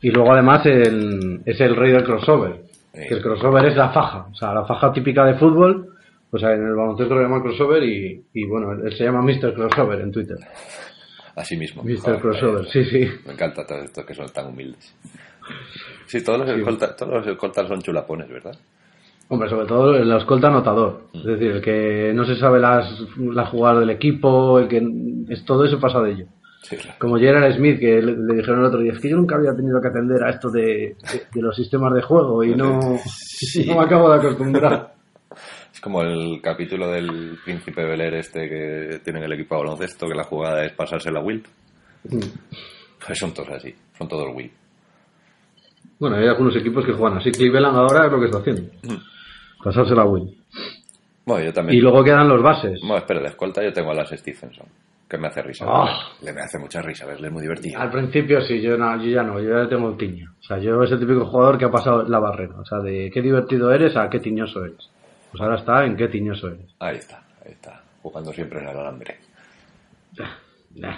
Y luego además el- es el rey del crossover. Sí. Que el crossover es la faja. O sea, la faja típica de fútbol. Pues en el baloncesto lo llaman crossover y, y bueno, él se llama Mr. Crossover en Twitter. Así mismo. Mr. Joder, Crossover, sí, sí. Me encanta todos estos que son tan humildes. Sí, todos los, escoltas, todos los escoltas son chulapones, ¿verdad? Hombre, sobre todo el escolta anotador. Es decir, el que no se sabe las, las jugadas del equipo, el que es todo eso pasa de ello. Sí, claro. Como Gerard Smith, que le, le dijeron el otro día, es que yo nunca había tenido que atender a esto de, de- de los sistemas de juego y no, (laughs) Sí. (laughs) no me acabo de acostumbrar. Es como el capítulo del príncipe Beler este que tiene en el equipo de baloncesto, que la jugada es pasarse la Will. Pues son todos así, son todos Will. Bueno, hay algunos equipos que juegan así. Cleveland ahora es lo que está haciendo. Pasarse la win. Bueno, yo también. Y luego quedan los bases. Bueno, espera, de escolta yo tengo a Las Stephenson, que me hace risa. Ah. Le me hace mucha risa verle, es muy divertido. Al principio sí, yo, no, yo ya no, yo ya tengo tiño. O sea, yo es el típico jugador que ha pasado la barrera. O sea, de qué divertido eres a qué tiñoso eres. Pues ahora está en qué tiñoso eres. Ahí está, ahí está, jugando siempre en el alambre. Nah.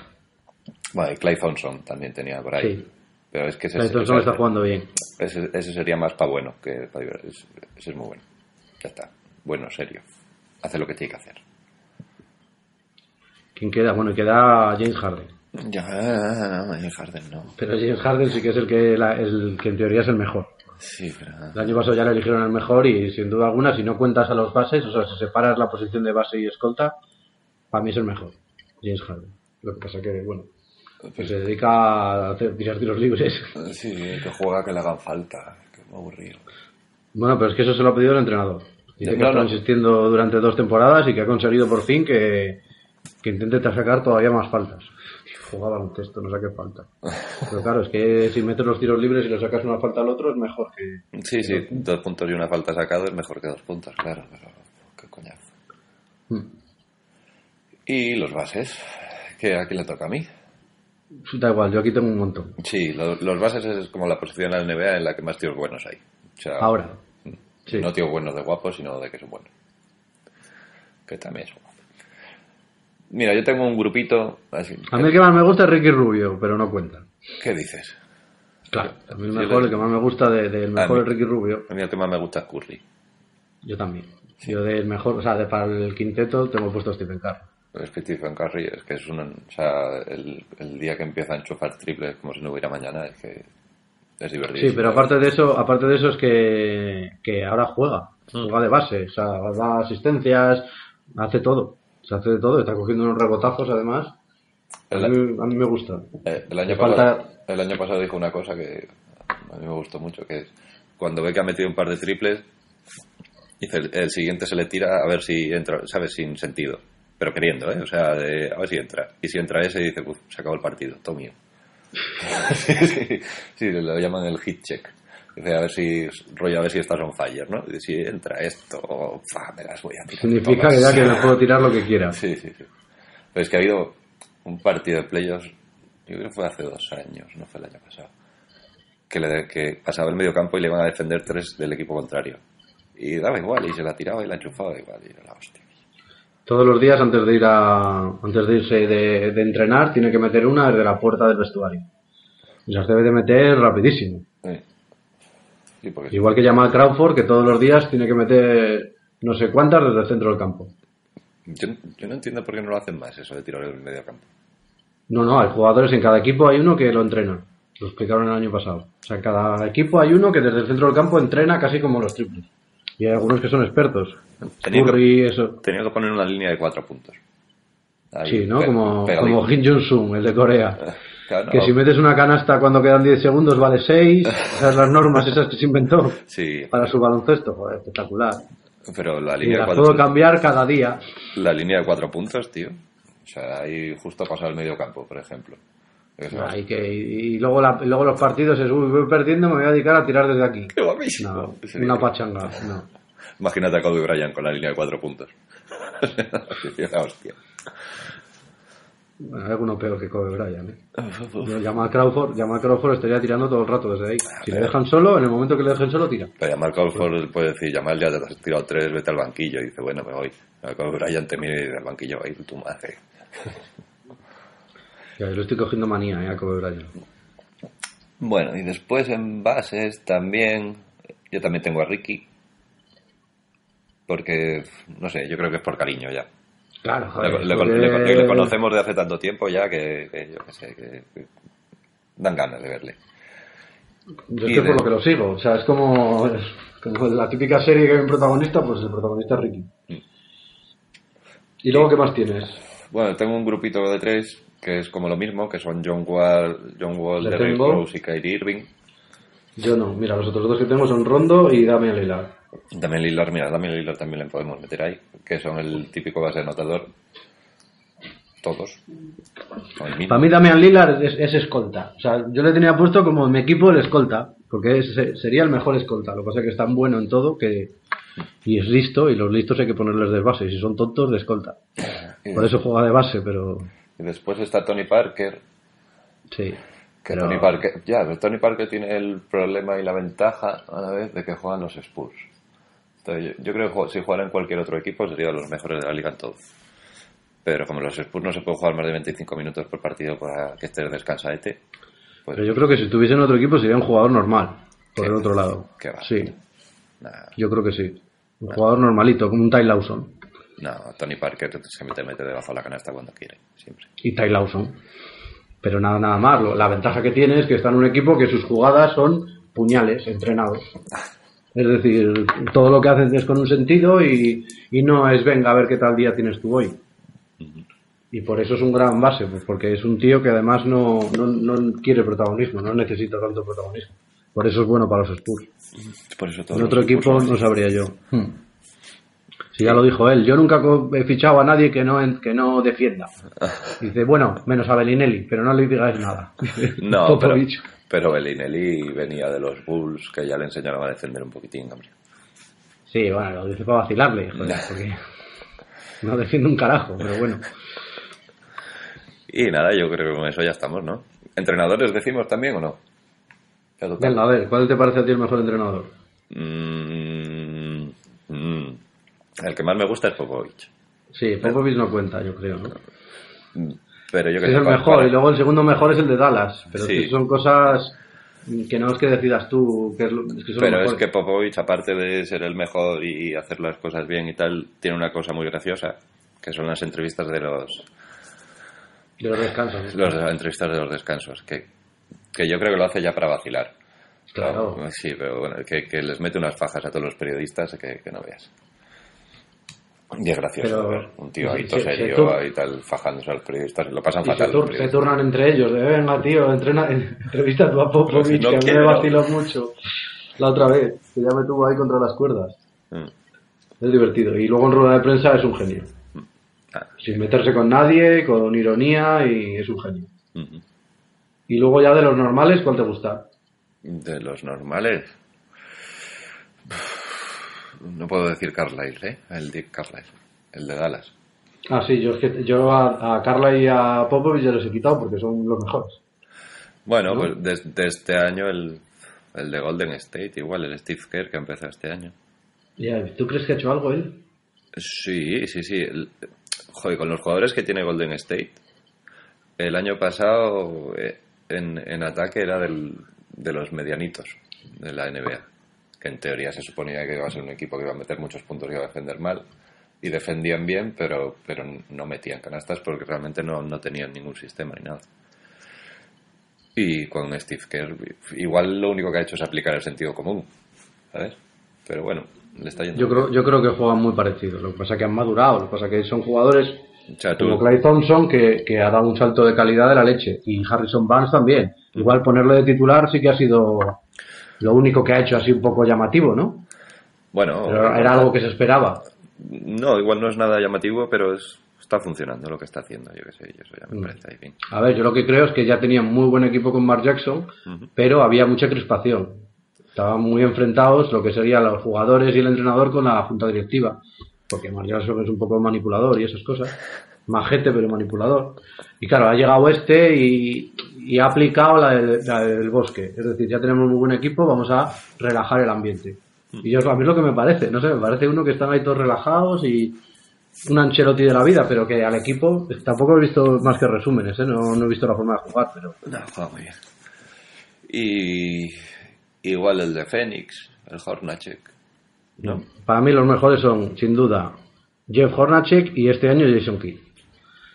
Bueno, y Clay Thompson también tenía por ahí. Sí. Pero es que ese, Clay ese- Thompson está jugando bien. ese, ese sería más para bueno que para divertir. Ese, ese es muy bueno. Ya está. Bueno, serio. Hace lo que tiene que hacer. ¿Quién queda? Bueno, queda James Harden. Ya, James Harden no. Pero James Harden sí que es el que, la- el que en teoría es el mejor. Sí, pero... El año pasado ya le eligieron el mejor y sin duda alguna, si no cuentas a los bases, o sea, si separas la posición de base y escolta, para mí es el mejor. James Harden. Lo que pasa que, bueno, pues se dedica a hacer, tirar tiros libres. (laughs) Sí, que juega que le hagan falta. Que aburrido. Bueno, pero es que eso se lo ha pedido el entrenador. Dice que ha estado insistiendo durante dos temporadas y que ha conseguido por fin que, que intente sacar todavía más faltas. Jugaba texto, no saque falta. Pero claro, es que si metes los tiros libres y le sacas una falta al otro es mejor que... Sí, sí, dos puntos y una falta sacado es mejor que dos puntos, claro, pero qué coñazo. Hmm. Y los bases, que a quién le toca a mí. Da igual, yo aquí tengo un montón. Sí, lo- los bases es como la posición en la NBA en la que más tíos buenos hay. O sea, Ahora. Sí. no tíos buenos de guapos, sino de que son buenos. Que también es guapo. Mira, yo tengo un grupito así. A mí el que más me gusta es Ricky Rubio, pero no cuenta. ¿Qué dices? Claro, a mí el Sí, mejor, el que más me gusta de- del mejor es. Ricky Rubio. A mí el que más me gusta es Curry. Yo también. Yo del mejor, o sea, de, para el quinteto tengo puesto a Stephen Curry. Es que Stephen Curry es que es un... O sea, el, el día que empieza a enchufar triples como si no hubiera mañana es que es divertido. Sí, pero aparte de eso, aparte de eso es que, que ahora juega, juega de base, o sea, da asistencias, hace todo, se hace de todo, está cogiendo unos rebotazos además. A mí, a mí me gusta. Eh, el, año falta- pasado, el año pasado dijo una cosa que a mí me gustó mucho, que es cuando ve que ha metido un par de triples, dice el, el siguiente se le tira a ver si entra, ¿sabes? Sin sentido. Pero queriendo, ¿eh? O sea, de, a ver si entra. Y si entra ese, dice, pues se acabó el partido, todo mío. (laughs) sí, sí, sí, lo llaman el hit check. Dice, a ver si, rollo, a ver si estás on fire, ¿no? Y si entra esto, fa, me las voy a tirar. Significa todas. que ya que puedo tirar lo que quiera. Sí, sí, sí. Pero es que ha habido un partido de playoffs, yo creo que fue hace dos años, no fue el año pasado, que, le, que pasaba el medio campo y le iban a defender tres del equipo contrario. Y daba igual, y se la tiraba y la enchufaba igual, y era la hostia. Todos los días antes de ir a, antes de irse de, de entrenar, tiene que meter una desde la puerta del vestuario. Y las debe de meter rapidísimo. Sí. Sí, porque Igual que Jamal Crawford, que todos los días tiene que meter no sé cuántas desde el centro del campo. yo, yo no entiendo por qué no lo hacen más eso de tirar el medio campo. No, no, hay jugadores en cada equipo, hay uno que lo entrena. Lo explicaron el año pasado. O sea, en cada equipo hay uno que desde el centro del campo entrena casi como los triples. Y hay algunos que son expertos. Tenía que- Curry, eso. Tenía que poner una línea de cuatro puntos. Ahí, Sí, ¿no? Como, como Kim Jong-sun, el de Corea. (laughs) Claro, Que no. si metes una canasta cuando quedan 10 segundos vale 6. Esas (laughs) las normas esas que se inventó Sí, para su baloncesto. Joder, espectacular. pero la Y línea, de las cuatro, puedo cambiar cada día. la línea de cuatro puntos, tío. O sea, ahí justo pasado el medio campo, por ejemplo. Ah, y, que, y luego, la- y luego los partidos es, uy, voy perdiendo, me voy a dedicar a tirar desde aquí. ¡Qué guapísimo! No, una pachanga. No. Imagínate a Kobe Bryant con la línea de cuatro puntos. (laughs) Hostia. Bueno, hay alguno peor que Kobe Bryant. ¿eh? (laughs) Jamal Crawford, Jamal Crawford estaría tirando todo el rato desde ahí. Si le dejan solo, en el momento que le dejen solo, tira. Pero Marco Alford puede decir, Yamal ya te has tirado tres, vete al banquillo. Y dice, bueno, me voy. Kobe Bryant te mire al banquillo, ahí tu madre. (laughs) Ya, yo le estoy cogiendo manía ¿eh? a Kobe Bryant. Bueno, y después en bases también, yo también tengo a Ricky. Porque, no sé, yo creo que es por cariño ya. Claro, Le, joder. le- porque- le- le conocemos de hace tanto tiempo ya que, que yo qué sé, que, que dan ganas de verle. Yo es y que de- por lo que lo sigo. O sea, es como, es como la típica serie que hay un protagonista, pues el protagonista es Ricky. Mm. ¿Y luego qué más tienes? Bueno, tengo un grupito de tres que es como lo mismo, que son John Wall, John Wall, Derrick. Rose y Kyrie Irving. Yo no. Mira, los otros dos que tengo son Rondo y Damian Lillard. También Lillard, mira, también Lillard también le podemos meter ahí, que son el típico base anotador. Todos. Para mí Damian Lillard es, es escolta. O sea, yo le tenía puesto como en mi equipo el escolta, porque es- sería el mejor escolta. Lo que pasa es que es tan bueno en todo que... Y es listo, y los listos hay que ponerles de base. Y si son tontos, de escolta. (laughs) Por eso juega de base, pero... y después está Tony Parker, Sí. Que Pero- Tony Parker, ya, pero Tony Parker tiene el problema y la ventaja a la vez de que juegan los Spurs. Entonces, yo, yo creo que si jugara en cualquier otro equipo sería de los mejores de la liga en todo. Pero como los Spurs no se puede jugar más de 25 minutos por partido para que estés descansadete, pues Pero yo creo que si estuviese en otro equipo sería un jugador normal, por el otro lado. qué va. Sí, yo creo que sí. Un jugador normalito, como un Ty Lawson. no, Tony Parker se mete, mete debajo de la canasta cuando quiere, siempre. Y Ty Lawson. Pero nada, nada más. Lo- La ventaja que tiene es que está en un equipo que sus jugadas son puñales, entrenados. Es decir, todo lo que hacen es con un sentido y, y no es venga a ver qué tal día tienes tú hoy. Y por eso es un gran base, pues porque es un tío que además no, no, no quiere protagonismo, no necesita tanto protagonismo. Por eso es bueno para los Spurs. Por eso todos En otro equipo no sabría yo. Si ya lo dijo él, yo nunca he fichado a nadie que no que no defienda. (laughs) Dice, bueno, menos a Bellinelli, pero no le digáis nada. (laughs) No, pero, pero Bellinelli venía de los Bulls que ya le enseñaron a defender un poquitín, hombre. Sí, bueno, lo dice para vacilarle, (laughs) joder, porque no defiende un carajo, pero bueno. Y nada, yo creo que con eso ya estamos, ¿no? ¿Entrenadores decimos también o no? Venga, a ver, ¿cuál te parece a ti el mejor entrenador? Mm. El que más me gusta es Popovich. Sí, Popovich no cuenta, yo creo, ¿no? Pero yo que Es el mejor, para- y luego el segundo mejor es el de Dallas, pero Sí. es que son cosas que no es que decidas tú, que es, lo- es que son Pero los es que Popovich, aparte de ser el mejor y hacer las cosas bien y tal, tiene una cosa muy graciosa, que son las entrevistas de los, De los descansos. los entrevistas de los descansos, que, que yo creo que lo hace ya para vacilar. Claro. Sí, pero bueno, que, que les mete unas fajas a todos los periodistas que, que no veas. Y es gracioso Pero- ver un tío ahí se- todo se serio tur- y tal, fajándose a los periodistas, lo pasan Y se, fatal. tur- se turnan entre ellos, de venga tío, entrena, entrevista (laughs) tú a Popovich, No que a mí me vaciló mucho la otra vez, que ya me tuvo ahí contra las cuerdas. Mm. Es divertido. Y luego en rueda de prensa es un genio. Ah. Sin meterse con nadie, con ironía y es un genio. Ujú. Y luego ya de los normales, ¿cuál te gusta? De los normales. No puedo decir Carlisle, ¿eh? El Dick Carlisle. El de Dallas. Ah, sí, yo, es que, yo a, a y a Popovich ya los he quitado porque son los mejores. Bueno, ¿No? pues de, de este año el, el de Golden State, igual, el Steve Kerr que empezó este año. Ya, ¿Tú crees que ha hecho algo él? Sí, sí, sí. Joder, con los jugadores que tiene Golden State, el año pasado eh, en, en ataque era del, de los medianitos de la NBA. Que en teoría se suponía que iba a ser un equipo que iba a meter muchos puntos y iba a defender mal. Y defendían bien, pero, pero no metían canastas porque realmente no, no tenían ningún sistema ni nada. Y con Steve Kerr, igual lo único que ha hecho es aplicar el sentido común, ¿sabes? Pero bueno, le está yendo Yo creo, yo creo que juegan muy parecidos. Lo que pasa es que han madurado. Lo que pasa es que son jugadores O sea, Como Clay Thompson, que, que ha dado un salto de calidad de la leche. Y Harrison Barnes también. Igual ponerlo de titular sí que ha sido lo único que ha hecho así un poco llamativo, ¿no? bueno, Pero era algo que se esperaba. no, igual no es nada llamativo, pero es- está funcionando lo que está haciendo, yo qué sé, eso ya me Mm. parece. A ver, yo lo que creo es que ya tenían muy buen equipo con Mark Jackson, pero había mucha crispación. Estaban muy enfrentados lo que serían los jugadores y el entrenador con la junta directiva. Porque Mark Jackson es un poco manipulador y esas cosas. Majete, pero manipulador. Y claro, ha llegado este y, y ha aplicado la del, la del bosque. Es decir, ya tenemos muy buen equipo, vamos a relajar el ambiente. Y yo, a mí es lo que me parece. No sé, me parece uno que están ahí todos relajados y un Ancelotti de la vida, pero que al equipo tampoco he visto más que resúmenes, ¿eh? no, no he visto la forma de jugar, pero No, juega muy bien. Y igual el de Fénix, el Hornacek. no. Para mí los mejores son, sin duda, Jeff Hornacek y este año Jason Kidd.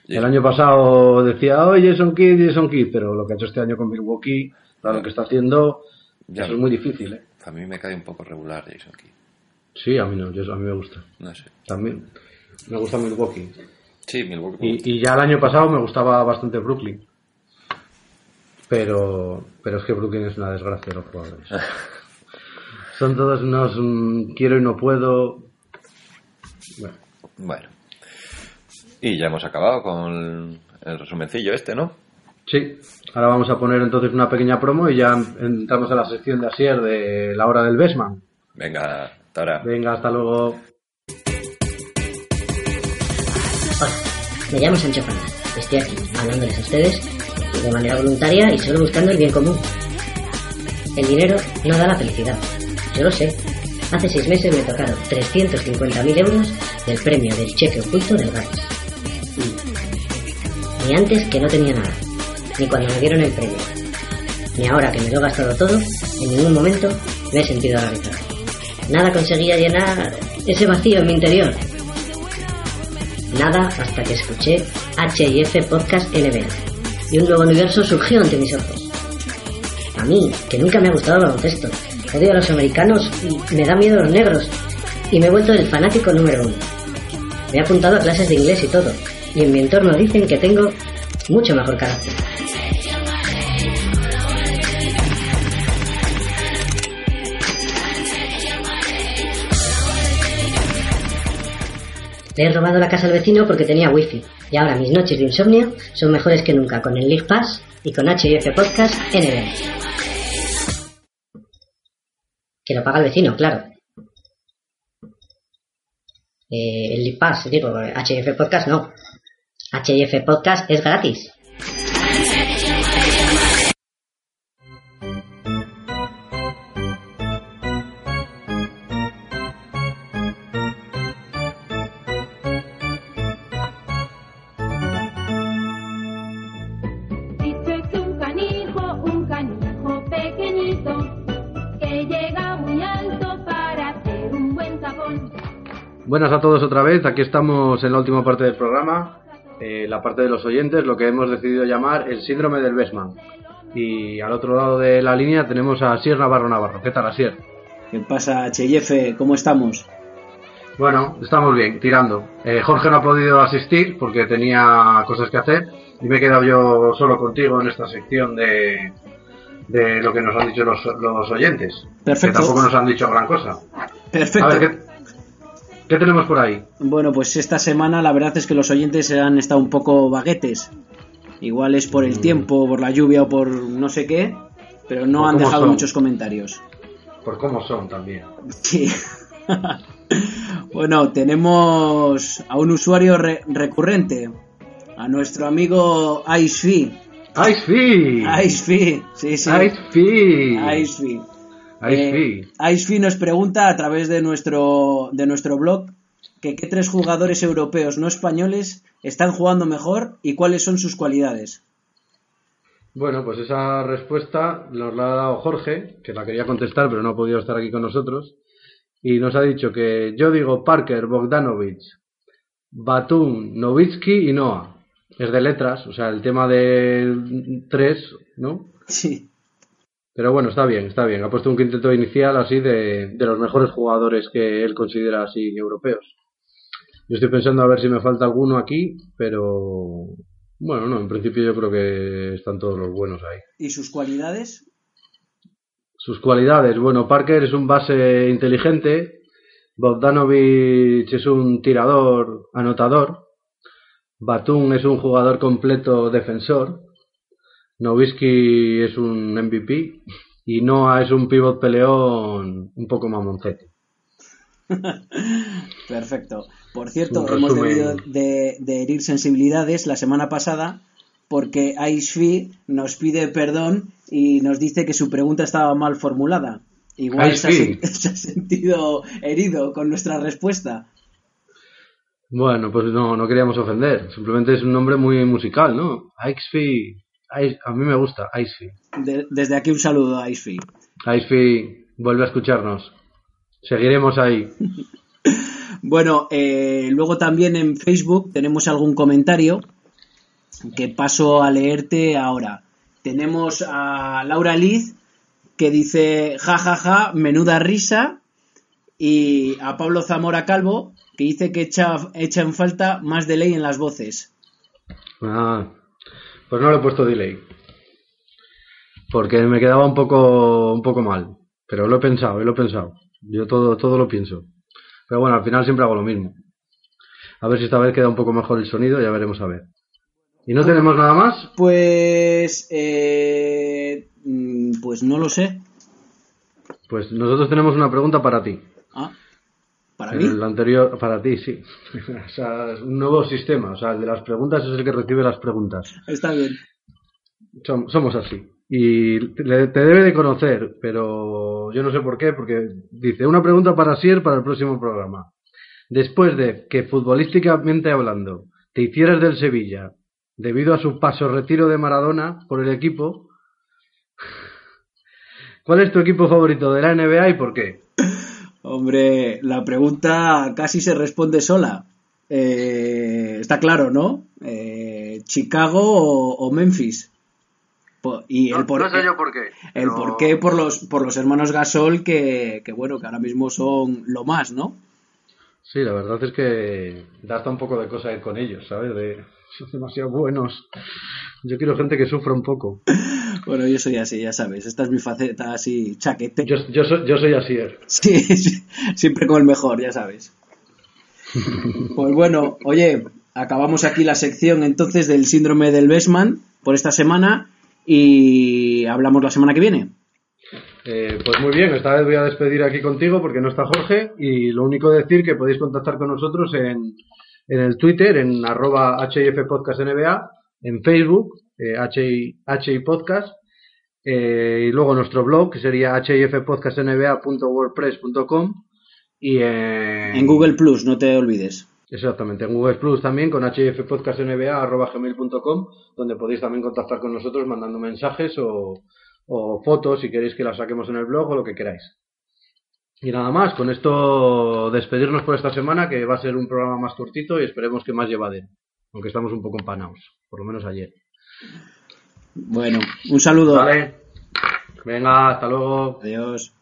El año pasado decía, oh, Jason Kidd, Jason Kidd, pero lo que ha hecho este año con Milwaukee, para lo que está haciendo, Ya. eso es muy difícil, ¿eh? A mí me cae un poco regular Jason Kidd. Sí, a mí no, yo- a mí me gusta. No sé. También me gusta Milwaukee. Sí, Milwaukee. Y, y ya el año pasado me gustaba bastante Brooklyn. Pero, pero es que Brooklyn es una desgracia los jugadores. (laughs) Son todos unos mm, quiero y no puedo. Bueno, Bueno. Y ya hemos acabado con el resumencillo este, ¿no? sí, ahora vamos a poner entonces una pequeña promo y ya entramos a la sección de Asier de la hora del Besman. Venga, hasta ahora. Venga, hasta luego. Hola, me llamo Sancho Fernández. Estoy aquí hablándoles a ustedes de manera voluntaria y solo buscando el bien común. El dinero no da la felicidad. Yo lo sé. Hace seis meses me tocaron 350.000 euros del premio del cheque oculto del GATS. Ni antes que no tenía nada, ni cuando me dieron el premio, ni ahora que me lo he gastado todo, en ningún momento me he sentido realizado. Nada conseguía llenar ese vacío en mi interior. Nada hasta que escuché HIF Podcast NBA y un nuevo universo surgió ante mis ojos. A mí, que nunca me ha gustado el baloncesto, odio a los americanos y me da miedo los negros, y me he vuelto el fanático número uno. Me he apuntado a clases de inglés y todo, y en mi entorno dicen que tengo mucho mejor carácter. Le he robado la casa al vecino porque tenía wifi. Y ahora mis noches de insomnio son mejores que nunca con el League Pass y con HIF Podcast NBA. Que lo paga el vecino, claro. Eh, el League Pass, digo, HIF Podcast no. HIF Podcast es gratis. Dicho es un canijo, un canijo pequeñito, que llega muy alto para ser un buen tapón. Buenas a todos otra vez, aquí estamos en la última parte del programa, eh, la parte de los oyentes, lo que hemos decidido llamar el síndrome del Besman. Y al otro lado de la línea tenemos a Asier Navarro Navarro. ¿Qué tal, Asier? ¿Qué pasa, Cheyefe? ¿Cómo estamos? Bueno, estamos bien, tirando. Eh, Jorge no ha podido asistir porque tenía cosas que hacer y me he quedado yo solo contigo en esta sección de, de lo que nos han dicho los, los oyentes. Perfecto. Que tampoco nos han dicho gran cosa. Perfecto. A ver, ¿qué, qué tenemos por ahí? Bueno, pues esta semana la verdad es que los oyentes han estado un poco baguetes. Igual es por el Mm. tiempo, por la lluvia o por no sé qué, pero no han dejado son. muchos comentarios. Por cómo son también. Sí. (laughs) bueno, tenemos a un usuario re- recurrente, a nuestro amigo IceFi. Ice Fee. IceFi, sí, sí. Ice Fee. IceFi. Ice Eh, Fee. Nos pregunta a través de nuestro, de nuestro blog que qué tres jugadores europeos no españoles están jugando mejor y cuáles son sus cualidades. Bueno, pues esa respuesta nos la ha dado Jorge, que la quería contestar, pero no ha podido estar aquí con nosotros. Y nos ha dicho que yo digo Parker, Bogdanovich, Batum, Novitsky y Noah. Es de letras, o sea, el tema de tres, ¿no? Sí. Pero bueno, está bien, está bien. Ha puesto un quinteto inicial así de, de los mejores jugadores que él considera así europeos. Yo estoy pensando a ver si me falta alguno aquí, pero bueno, no, en principio yo creo que están todos los buenos ahí. ¿Y sus cualidades? Sus cualidades, bueno, Parker es un base inteligente, Bogdanovich es un tirador, anotador, Batum es un jugador completo defensor, Nowitzki es un MVP y Noah es un pivot peleón un poco mamoncete. (laughs) Perfecto. Por cierto, hemos debido de, de herir sensibilidades la semana pasada porque Aishfi nos pide perdón y nos dice que su pregunta estaba mal formulada. Igual se ha, (laughs) se sentido herido con nuestra respuesta. Bueno, pues no, no queríamos ofender, simplemente es un nombre muy musical, ¿no? Ice- a mí me gusta, Icefy. De- desde aquí un saludo a Aishfi. Icefy, vuelve a escucharnos. Seguiremos ahí. (laughs) Bueno, eh, luego también en Facebook tenemos algún comentario que paso a leerte ahora. Tenemos a Laura Liz que dice ja ja ja, menuda risa y a Pablo Zamora Calvo que dice que echa, echa en falta más de ley en las voces. Ah, pues no le he puesto delay. Porque me quedaba un poco, un poco mal. Pero lo he pensado, lo he pensado. Yo todo, todo lo pienso. Pero bueno, al final siempre hago lo mismo. A ver si esta vez queda un poco mejor el sonido, ya veremos a ver. ¿Y no tenemos nada más? Pues eh, mm, pues no lo sé. Pues nosotros tenemos una pregunta para ti. Ah, para mí. El anterior, para ti, sí. (laughs) o sea, es un nuevo sistema. O sea, el de las preguntas es el que recibe las preguntas. Está bien. Som- somos así. Y le- te debe de conocer, pero yo no sé por qué, porque dice una pregunta para Sier para el próximo programa. Después de que futbolísticamente hablando te hicieras del Sevilla debido a su paso retiro de Maradona por el equipo, (laughs) ¿cuál es tu equipo favorito de la NBA y por qué? (laughs) Hombre, la pregunta casi se responde sola. Eh, está claro, ¿no? Eh, Chicago o, o Memphis. Y el por, por qué. el por qué por los por los hermanos Gasol que, que bueno que ahora mismo son lo más, ¿no? Sí, la verdad es que da hasta un poco de cosa ir con ellos, ¿sabes? De, son demasiado buenos. Yo quiero gente que sufra un poco. (laughs) Bueno, yo soy así, ya sabes. Esta es mi faceta así chaquete. Yo, yo, soy, yo soy Asier. Sí, sí, siempre con el mejor, ya sabes. (laughs) Pues bueno, oye, acabamos aquí la sección entonces del síndrome del Bestman por esta semana y hablamos la semana que viene. Eh, pues muy bien, esta vez voy a despedir aquí contigo porque no está Jorge y lo único decir que podéis contactar con nosotros en, en el Twitter, en arroba HIF Podcast NBA, en Facebook, eh, HI, HI Podcast, eh, y luego nuestro blog que sería hifpodcastnba.wordpress.com y en, En Google Plus, no te olvides. Exactamente, en Google Plus también con hifpodcastnba.gmail.com donde podéis también contactar con nosotros mandando mensajes o, o fotos si queréis que las saquemos en el blog o lo que queráis. Y nada más, con esto despedirnos por esta semana que va a ser un programa más cortito y esperemos que más llevadero, aunque estamos un poco empanados, por lo menos ayer. Bueno, un saludo. Vale, venga, hasta luego. Adiós.